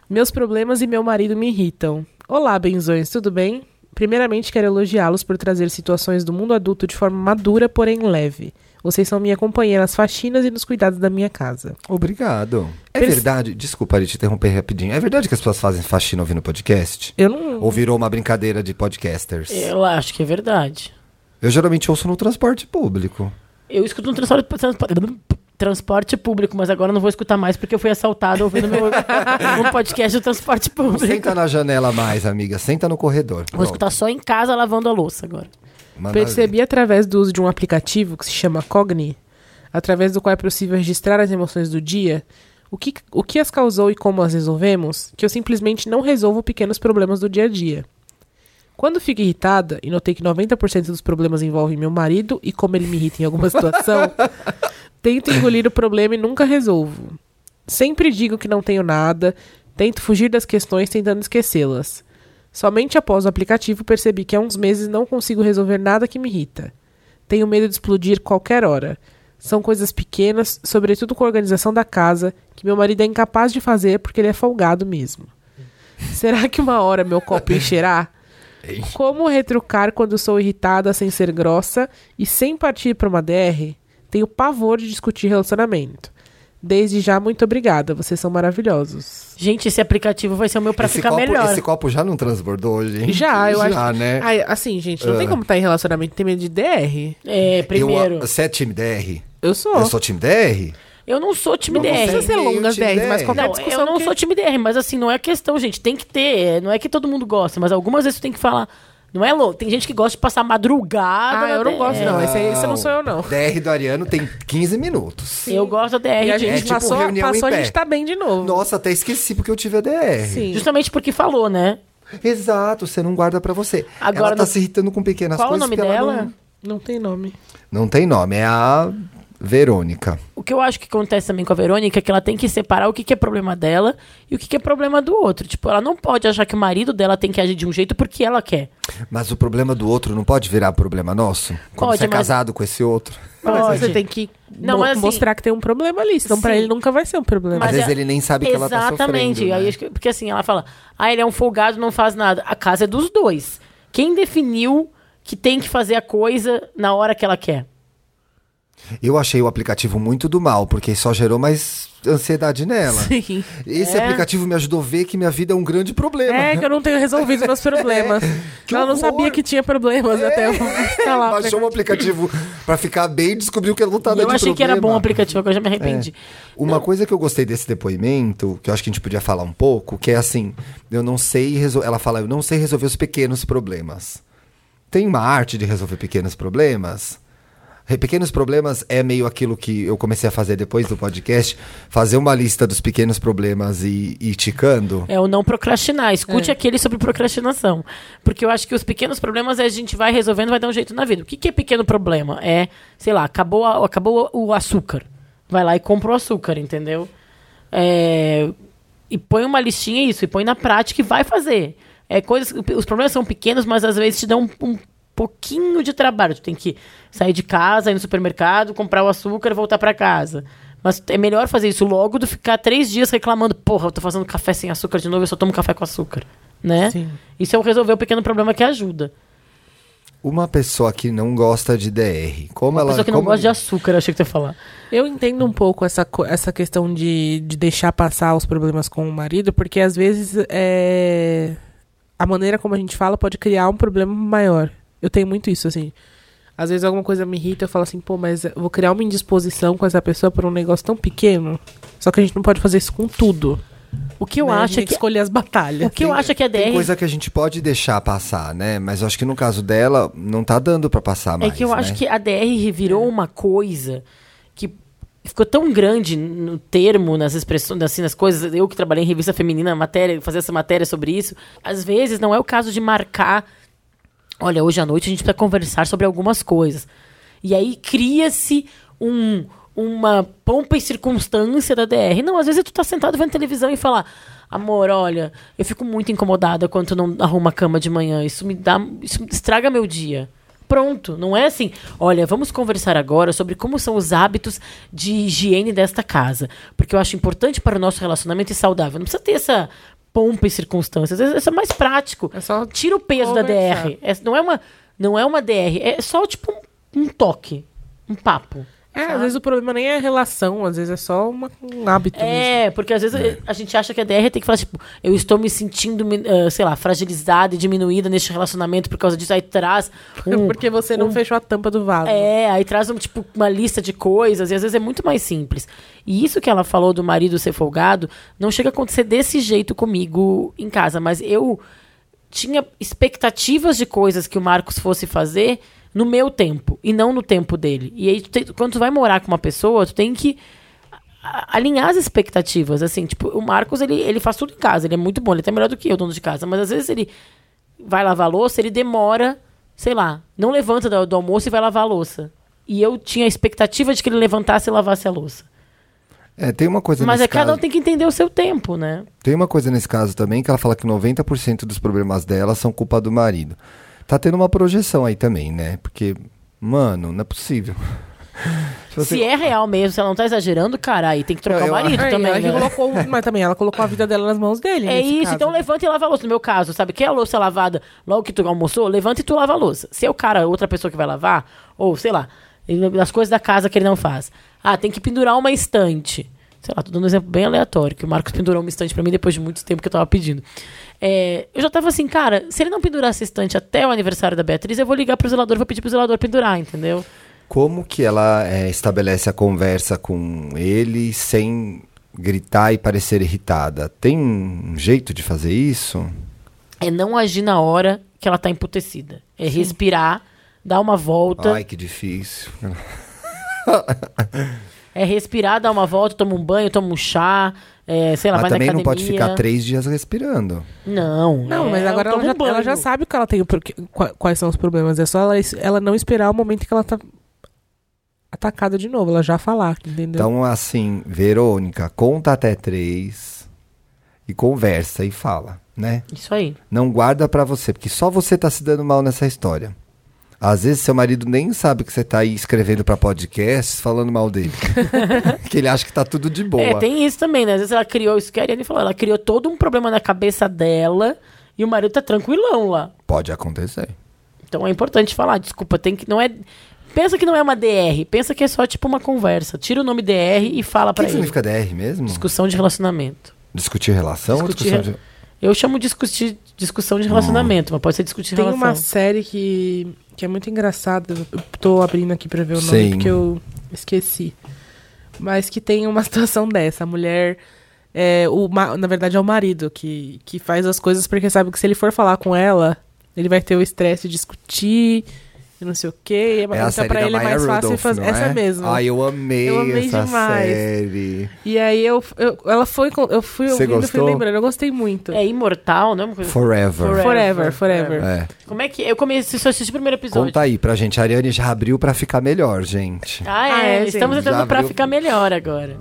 Meus problemas e meu marido me irritam. Olá, benzões, tudo bem? Primeiramente, quero elogiá-los por trazer situações do mundo adulto de forma madura, porém leve. Vocês são minha companheira nas faxinas e nos cuidados da minha casa. Obrigado. É Perce- verdade, desculpa, Ari, te interromper rapidinho. É verdade que as pessoas fazem faxina ouvindo podcast? Eu não. Ou virou uma brincadeira de podcasters? Eu acho que é verdade. Eu geralmente ouço no transporte público. Eu escuto no transporte, transporte, transporte público, mas agora eu não vou escutar mais porque eu fui assaltado ouvindo meu, um podcast do transporte Não público. senta na janela mais, amiga. Senta no corredor. Vou escutar só em casa lavando a louça agora. Percebi através do uso de um aplicativo que se chama Cogni, através do qual é possível registrar as emoções do dia, o que, o que as causou e como as resolvemos, que eu simplesmente não resolvo pequenos problemas do dia a dia. Quando fico irritada, e notei que 90% dos problemas envolvem meu marido e como ele me irrita em alguma situação, tento engolir o problema e nunca resolvo. Sempre digo que não tenho nada, tento fugir das questões tentando esquecê-las. Somente após o aplicativo percebi que há uns meses não consigo resolver nada que me irrita. Tenho medo de explodir qualquer hora. São coisas pequenas, sobretudo com a organização da casa, que meu marido é incapaz de fazer porque ele é folgado mesmo. Será que uma hora meu copo encherá? Como retrucar quando sou irritada sem ser grossa e sem partir para uma DR? Tenho pavor de discutir relacionamento. Desde já, muito obrigada. Vocês são maravilhosos. Gente, esse aplicativo vai ser o meu pra esse ficar copo, melhor. Esse copo já não transbordou, gente? Já, eu acho. Já, né? Ai, assim, gente, não tem como estar em relacionamento ter medo de DR. É, primeiro. Eu, você é time DR? Eu sou. Eu sou time DR? Eu não sou time Não, DR. você precisa ser meio longas time DRs, mas DR. qualquer Não, discussão eu não que- sou time DR, mas assim, não é questão, gente. Tem que ter. é, Não é que todo mundo gosta, mas algumas vezes tu tem que falar. Não é louco. Tem gente que gosta de passar madrugada. Ah, eu não DR. gosto, não. Esse, aí- esse não sou eu, não. DR do Ariano tem 15 minutos. Eu gosto da DR. E a gente É tipo passou, reunião passou em a gente tá bem de novo. Nossa, até esqueci porque eu tive a DR. Sim. Justamente porque falou, né? Exato, você não guarda pra você. Agora, ela tá no- se irritando com pequenas Qual o coisas nome porque ela dela? Não... Não tem nome. não tem nome, é a Verônica. O que eu acho que acontece também com a Verônica é que ela tem que separar o que, que é problema dela e o que, que é problema do outro. Tipo, ela não pode achar que o marido dela tem que agir de um jeito porque ela quer. Mas o problema do outro não pode virar problema nosso? Quando Pode, você é mas- casado com esse outro? Mas Pode. você tem que Não, mo- assim- mostrar que tem um problema ali, senão pra Sim. ele nunca vai ser um problema. Às Mas vezes é- ele nem sabe que ela tá Exatamente. sofrendo. Aí, né? porque assim, ela fala, ah, ele é um folgado, não faz nada. A casa é dos dois. Quem definiu que tem que fazer a coisa na hora que ela quer? Eu achei o aplicativo muito do mal, porque só gerou mais ansiedade nela. Sim. Esse É. aplicativo me ajudou a ver que minha vida é um grande problema. É que eu não tenho resolvido meus problemas. Que ela não sabia que tinha problemas até eu instalar. Baixou um aplicativo pra ficar bem e descobriu que ela não tá eu achei que era bom o aplicativo, agora eu já me arrependi. Uma coisa que eu gostei desse depoimento, que eu acho que a gente podia falar um pouco, que é assim, eu não sei resolver. Ela fala, eu não sei resolver os pequenos problemas. Tem uma arte de resolver pequenos problemas? Pequenos problemas é meio aquilo que eu comecei a fazer depois do podcast, fazer uma lista dos pequenos problemas e ir ticando. É o não procrastinar. Escute aquele sobre procrastinação. Porque eu acho que os pequenos problemas é a gente vai resolvendo, vai dar um jeito na vida. O que, que é pequeno problema? É, sei lá, acabou, a- acabou o açúcar. Vai lá e compra o açúcar, entendeu? É, e põe uma listinha isso, e põe na prática e vai fazer. É coisas, os problemas são pequenos, mas às vezes te dão um, um pouquinho de trabalho. Tu tem que sair de casa, ir no supermercado, comprar o açúcar e voltar pra casa. Mas é melhor fazer isso logo do que ficar três dias reclamando, porra, eu tô fazendo café sem açúcar de novo, eu só tomo café com açúcar. Né? Sim. Isso é o resolver o pequeno problema que ajuda. Uma pessoa que não gosta de DR, como Uma ela. pessoa que não como- gosta de açúcar, achei que tu ia falar. Eu entendo um pouco essa, essa questão de, de deixar passar os problemas com o marido, porque às vezes é, a maneira como a gente fala pode criar um problema maior. Eu tenho muito isso, assim. Às vezes alguma coisa me irrita, eu falo assim, pô, mas eu vou criar uma indisposição com essa pessoa por um negócio tão pequeno. Só que a gente não pode fazer isso com tudo. O que eu né? A acho gente é tem que. escolher as batalhas. O que eu acho é que a DR. Tem coisa que a gente pode deixar passar, né? Mas eu acho que no caso dela, não tá dando pra passar mais. É que eu né? acho que a DR virou uma coisa que ficou tão grande no termo, nas expressões, assim, nas coisas. Eu que trabalhei em revista feminina, matéria, fazer essa matéria sobre isso. Às vezes não é o caso de marcar. Olha, hoje à noite a gente precisa conversar sobre algumas coisas. E aí cria-se um, uma pompa e circunstância da DR. Não, às vezes tu tá sentado vendo televisão e fala, amor, olha, eu fico muito incomodada quando tu não arruma a cama de manhã. Isso me dá. Isso estraga meu dia. Pronto, não é assim. Olha, vamos conversar agora sobre como são os hábitos de higiene desta casa. Porque eu acho importante para o nosso relacionamento e saudável. Não precisa ter essa pompa e circunstâncias. Vezes Isso é mais prático. É só Tira o peso da conversar. DR. É- não, é uma, não é uma DR, é só tipo um, um toque, um papo. É, às vezes o problema nem é a relação, às vezes é só uma- um hábito mesmo. É, porque às vezes a gente acha que a DR tem que falar, tipo, eu estou me sentindo, ah, sei lá, fragilizada e diminuída neste relacionamento por causa disso. Aí traz um, Porque você não um- fechou a tampa do vaso. É, aí traz um, tipo, uma lista de coisas, e às vezes é muito mais simples. E isso que ela falou do marido ser folgado, não chega a acontecer desse jeito comigo em casa, mas eu tinha expectativas de coisas que o Marcos fosse fazer no meu tempo, e não no tempo dele. E aí, tu tem- quando tu vai morar com uma pessoa, tu tem que alinhar as expectativas, assim, tipo, o Marcos, ele, ele faz tudo em casa, ele é muito bom, ele é até melhor do que eu, dono de casa, mas às vezes ele vai lavar a louça, ele demora, sei lá, não levanta do, do almoço e vai lavar a louça. E eu tinha a expectativa de que ele levantasse e lavasse a louça. É, tem uma coisa Mas é cada caso. um tem que entender o seu tempo, né? Tem uma coisa nesse caso também que ela fala que 90% dos problemas dela são culpa do marido. Tá tendo uma projeção aí também, né? Porque, mano, não é possível. Se você- Se é real mesmo, se ela não tá exagerando, cara, aí tem que trocar Não, o eu- marido É, também, ela né? colocou, mas também ela colocou a vida dela nas mãos dele. É isso, caso. então levanta e lava a louça. No meu caso, sabe? Quer a louça lavada logo que tu almoçou? Levanta e tu lava a louça. Se é o cara, outra pessoa que vai lavar, ou sei lá, ele- as coisas da casa que ele não faz. Ah, tem que pendurar uma estante. Sei lá, tô dando um exemplo bem aleatório, que o Marcos pendurou uma estante pra mim depois de muito tempo que eu tava pedindo. É, eu já tava assim, cara, se ele não pendurasse a estante até o aniversário da Beatriz, eu vou ligar pro zelador, vou pedir pro zelador pendurar, entendeu? Como que ela é, estabelece a conversa com ele sem gritar e parecer irritada? Tem um jeito de fazer isso? É não agir na hora que ela tá emputecida. É respirar, dar uma volta. Ai, que difícil. É respirar, dar uma volta, toma um banho, toma um chá, é, sei lá, Mas vai também na não pode ficar três dias respirando. Não, Não, é, mas agora ela já, ela já sabe que ela tem qua- quais são os problemas. É só ela, ela não esperar o momento que ela tá atacada de novo. Ela já falar, entendeu? Então, assim, Verônica, conta até três e conversa e fala, né? Isso aí. Não guarda pra você, porque só você tá se dando mal nessa história. Às vezes seu marido nem sabe que você tá aí escrevendo pra podcasts falando mal dele. que ele acha que tá tudo de boa. É, tem isso também, né? Às vezes ela criou, isso que a Ariane falou, ela criou todo um problema na cabeça dela e o marido tá tranquilão lá. Pode acontecer. Então é importante falar, desculpa, tem que. Não é. Pensa que não é uma DR, pensa que é só tipo uma conversa. Tira o nome DR e fala O que, pra que ele. significa DR mesmo? Discussão de relacionamento. Discutir relação ou Discutir- discussão de... Eu chamo de discutir, discussão de relacionamento, mas pode ser discutir Tem relação. uma série que, que é muito engraçada. Eu tô abrindo aqui pra ver o nome Sim. porque eu esqueci. Mas que tem uma situação dessa. A mulher. É, o, na verdade, é o marido que, que faz as coisas porque sabe que se ele for falar com ela, ele vai ter o estresse de discutir e não sei o quê. É a então, série pra da ele é mais fácil Rudolph, fazer. não Essa é? mesmo. Ai, eu amei, Eu amei essa demais. série. E aí eu, eu- ela foi. com- Eu fui Você ouvindo e fui lembrando. Eu gostei muito. É imortal, não é uma coisa Forever. Forever, forever. É. Como é que. Eu comecei só assisti o primeiro episódio. Conta aí pra gente. A Ariane já abriu pra ficar melhor, gente. Ah, é. Ah, é, Estamos entrando pra ficar melhor agora.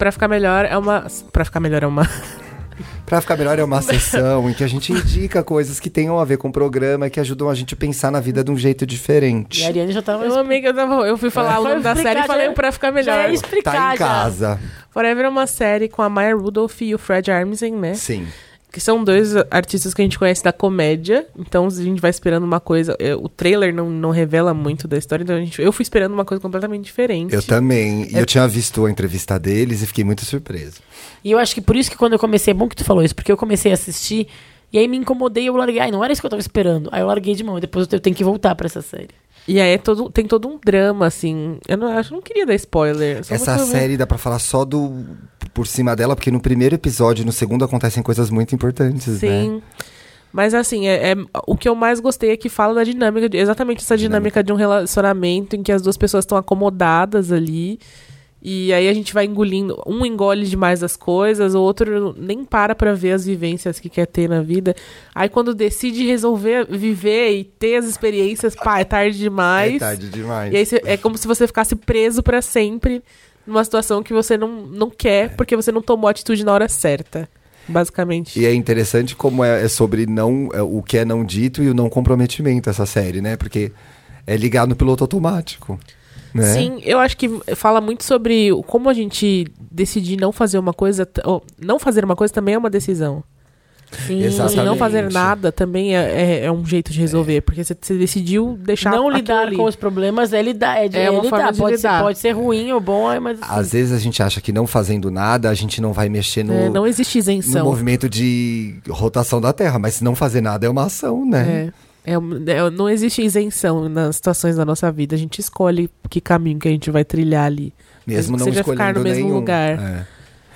Pra ficar melhor é uma. Pra ficar melhor é uma. Pra ficar melhor é uma sessão em que a gente indica coisas que tenham a ver com o programa e que ajudam a gente a pensar na vida de um jeito E diferente. a Ariane já tava. Eu amei que eu tava. Eu fui falar o Foi nome da série e falei já- pra ficar Já melhor. ia explicar Tá em já. casa. Forever é uma série com a Maya Rudolph e o Fred Armisen, né? Sim. Que são dois artistas que a gente conhece da comédia. Então a gente vai esperando uma coisa. é, O trailer não, não revela muito da história. Então a gente, eu fui esperando uma coisa completamente diferente. Eu também. É E eu tinha visto a entrevista deles e fiquei muito surpreso. E eu acho que por isso que quando eu comecei, é bom que tu falou isso, porque eu comecei a assistir e aí me incomodei e eu larguei. Ai, não era isso que eu tava esperando. Aí eu larguei de mão e depois eu tenho que voltar pra essa série. E aí é todo, tem todo um drama, assim. Eu não, acho, não queria dar spoiler. só Essa série dá pra falar só do por cima dela, porque no primeiro episódio e no segundo acontecem coisas muito importantes, né? Sim. Mas assim, é, é- o que eu mais gostei é que fala da dinâmica, de- exatamente essa dinâmica de um relacionamento em que as duas pessoas estão acomodadas ali. E aí a gente vai engolindo, um engole demais as coisas, o outro nem para pra ver as vivências que quer ter na vida. Aí quando decide resolver viver e ter as experiências, pá, é tarde demais. É tarde demais. E aí é como se você ficasse preso pra sempre numa situação que você não, não quer, porque você não tomou atitude na hora certa. Basicamente. E é interessante como é, é sobre não é, o que é não dito e o não comprometimento essa série, né? Porque é ligar no piloto automático. Né? Sim, eu acho que fala muito sobre como a gente decidir não fazer uma coisa. não fazer uma coisa também é uma decisão. Sim. Exatamente. E não fazer nada também é, é- é um jeito de resolver. Porque você, você decidiu deixar. Não lidar ali. com os problemas é lidar. É, de, É é uma lidar. forma de pode, lidar. Ser, pode ser ruim ou bom, mas. assim, Às vezes a gente acha que não fazendo nada, a gente não vai mexer no, É, não existe no isenção. movimento de rotação da Terra. Mas se não fazer nada é uma ação, né? É. É, é, não existe isenção nas situações da nossa vida. A gente escolhe que caminho que a gente vai trilhar ali. Mesmo Mesmo não escolhendo ficar no mesmo nenhum. lugar. É.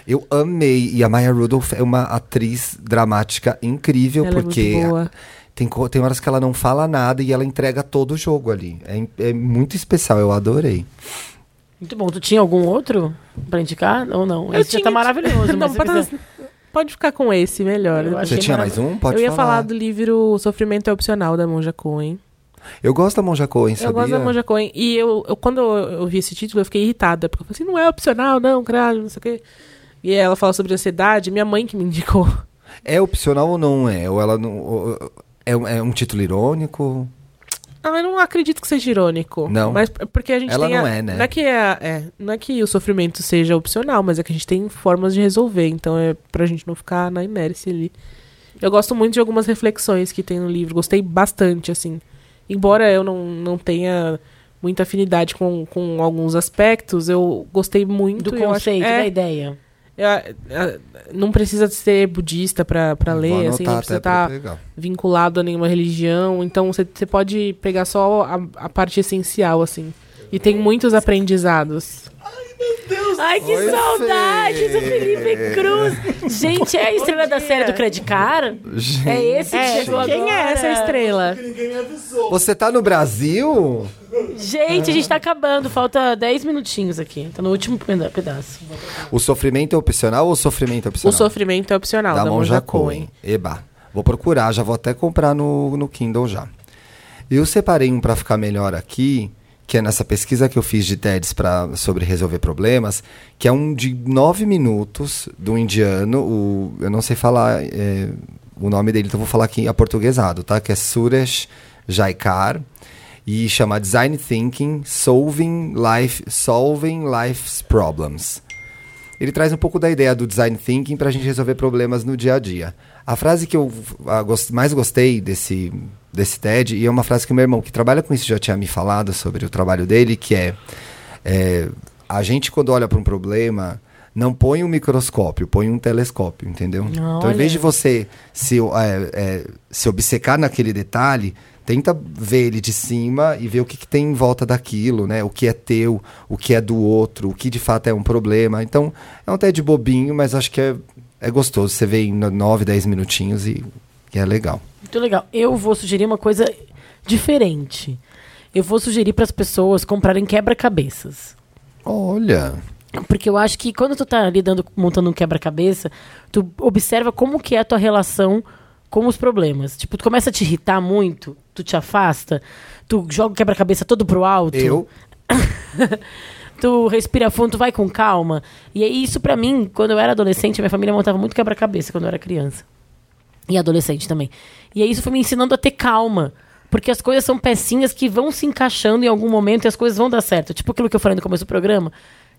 Eu amei. E a Maya Rudolph é uma atriz dramática incrível, Ela porque é muito boa. tem, tem horas que ela não fala nada e ela entrega todo o jogo ali. É, é muito especial, eu adorei. Muito bom. Tu tinha algum outro pra indicar ou não? Eu Esse já tinha- tá maravilhoso. Não, pode, pode ficar com esse melhor. Eu Eu, Você tinha mais um? Pode ia falar. falar do livro O Sofrimento é Opcional, da Monja Cohen. Eu gosto da Monja Cohen, sabia? Eu gosto da Monja Cohen. E eu, eu- quando eu, eu vi esse título, eu fiquei irritada. Porque eu falei assim, não é opcional, não, caralho, não sei o quê. E ela fala sobre ansiedade, minha mãe que me indicou. É opcional ou não é? Ou ela não. ou- é, um- é um título irônico? Ah, eu não acredito que seja irônico. Não? Mas é porque a gente Ela tem. a- não é, né? Não é, que é, é, não é que o sofrimento seja opcional, mas é que a gente tem formas de resolver. Então é pra gente não ficar na inércia ali. Eu gosto muito de algumas reflexões que tem no livro. Gostei bastante, assim. Embora eu não, não tenha muita afinidade com, com alguns aspectos, eu gostei muito. Do eu acho- conceito, é, da ideia. É, é, não precisa ser budista pra, pra Vou ler, assim, não anotar precisa estar pegar. vinculado a nenhuma religião. Então você pode pegar só a, a parte essencial, assim. E tem muitos aprendizados. Ai, que Oi, saudade Fê. do Felipe Cruz. Gente, é a estrela da série do Credit Card? É esse que É, chegou quem agora. é essa estrela? Você tá no Brasil? Gente, a gente tá acabando. Falta 10 minutinhos aqui. Tá no último peda- pedaço. O sofrimento é opcional ou o sofrimento é O opcional? sofrimento é opcional, da da, Monja Cohen. Eba. Vou procurar, já vou até comprar no, no Kindle já. Eu separei um pra ficar melhor aqui, que é nessa pesquisa que eu fiz de TEDs pra, sobre resolver problemas, que é um de nove minutos do indiano, o, eu não sei falar é, o nome dele, então vou falar aqui aportuguesado, tá? Que é Suresh Jaikar e chama Design Thinking Solving Life Solving Life's Problems. Ele traz um pouco da ideia do design thinking para a gente resolver problemas no dia a dia. A frase que eu mais gostei desse, desse TED, e é uma frase que o meu irmão, que trabalha com isso, já tinha me falado sobre o trabalho dele, que é, é, a gente quando olha para um problema, não põe um microscópio, põe um telescópio, entendeu? Então, em vez de você se, é, é, se obcecar naquele detalhe, tenta ver ele de cima e ver o que, que tem em volta daquilo, né? O que é teu, o que é do outro, o que de fato é um problema. Então, é um TED bobinho, mas acho que é, é gostoso. Você vê em 9, 10 minutinhos e, e é legal. Muito legal. Eu vou sugerir uma coisa diferente. Eu vou sugerir para as pessoas comprarem quebra-cabeças. Olha, Porque eu acho que quando tu tá lidando, montando um quebra-cabeça, tu observa como que é a tua relação com os problemas. Tipo, tu começa a te irritar muito, tu te afasta, tu joga o quebra-cabeça todo pro alto. eu tu respira fundo, tu vai com calma. E aí, isso pra mim, quando eu era adolescente, minha família montava muito quebra-cabeça quando eu era criança. E adolescente também. E aí isso foi me ensinando a ter calma. Porque as coisas são pecinhas que vão se encaixando em algum momento e as coisas vão dar certo. Tipo aquilo que eu falei no começo do programa.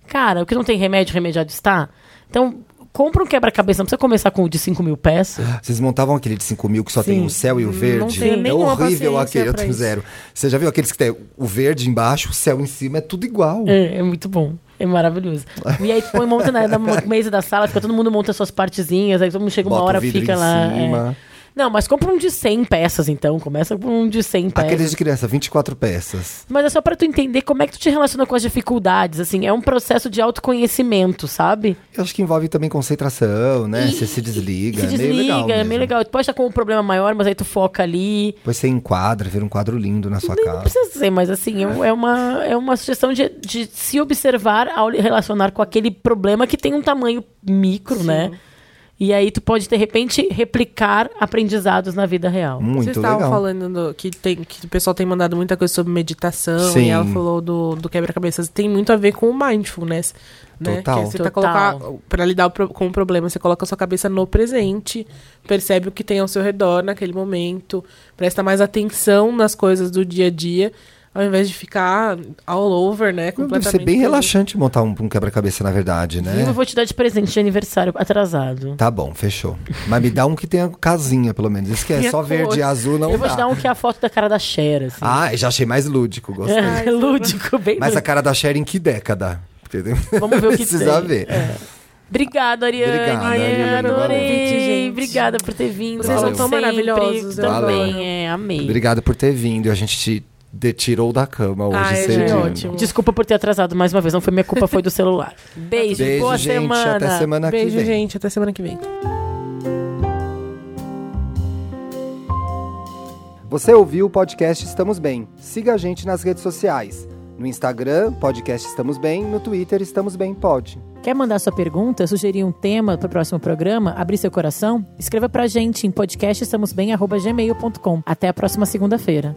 Cara, o que não tem remédio, remediado está. Então, compra um quebra-cabeça, não precisa começar com o de 5 mil peças. Vocês montavam aquele de 5 mil que só tem Sim. o céu e o verde? é horrível aquele, eu tenho zero. Você já viu aqueles que tem o verde embaixo, o céu em cima, é tudo igual. É, é muito bom. É maravilhoso. E aí põe monta na, na mesa da sala, fica todo mundo monta suas partezinhas, aí todo mundo chega uma Bota hora, fica lá. é. Não, mas compra um de 100 peças então. Começa com um de 100 peças. Aqueles de criança, 24 peças. Mas é só pra tu entender como é que tu te relaciona com as dificuldades, assim, é um processo de autoconhecimento, sabe? Eu acho que envolve também concentração, né? E- você se desliga. Se é meio desliga, legal é meio legal. Tu pode estar com um problema maior, mas aí tu foca ali. Depois você enquadra, vira um quadro lindo na sua Não casa. precisa ser, mas assim, é, é uma, é uma sugestão de, de se observar ao relacionar com aquele problema que tem um tamanho micro, né? E aí tu pode, de repente, replicar aprendizados na vida real. Muito Vocês estavam legal. falando do- que, tem, que o pessoal tem mandado muita coisa sobre meditação. Sim. E ela falou do, do quebra-cabeças. Tem muito a ver com o mindfulness. Né? Total. Que é você tá Total. colocar, pra lidar com o problema, você coloca a sua cabeça no presente, percebe o que tem ao seu redor naquele momento, presta mais atenção nas coisas do dia a dia, ao invés de ficar all over, né? Deve Completamente. ser bem relaxante montar um, um quebra-cabeça, na verdade, Eu né? vou te dar de presente de aniversário atrasado. Tá bom, fechou. Mas me dá um que tenha casinha, pelo menos. Isso que é só cor. verde e azul, não eu vou dá. te dar um que é a foto da cara da Cher, assim. Ah, já achei mais lúdico, gostei. É, lúdico, bem Mas a lúdico. cara da Cher em que década? Porque Vamos ver o que Precisa tem. ver. É. Obrigada, Ariane. Obrigado, Ariane, Adorei. Gente. Obrigada por ter vindo. Vocês são tão maravilhosos, eu Também, é, amei. Obrigado por ter vindo. A gente te de- tirou da cama hoje Ai, cedinho. gente, ótimo. Desculpa por ter atrasado mais uma vez. Não foi minha culpa, foi do celular. Beijo, Beijo, boa gente. semana. Até semana que Beijo, vem. gente. Até semana que vem. Você ouviu o podcast Estamos Bem. Siga a gente nas redes sociais. No Instagram, podcast Estamos Bem. No Twitter, Estamos Bem Pod. Quer mandar sua pergunta, sugerir um tema para o próximo programa, abrir seu coração? Escreva pra gente em podcastestamosbem.gmail.com. Até a próxima segunda-feira.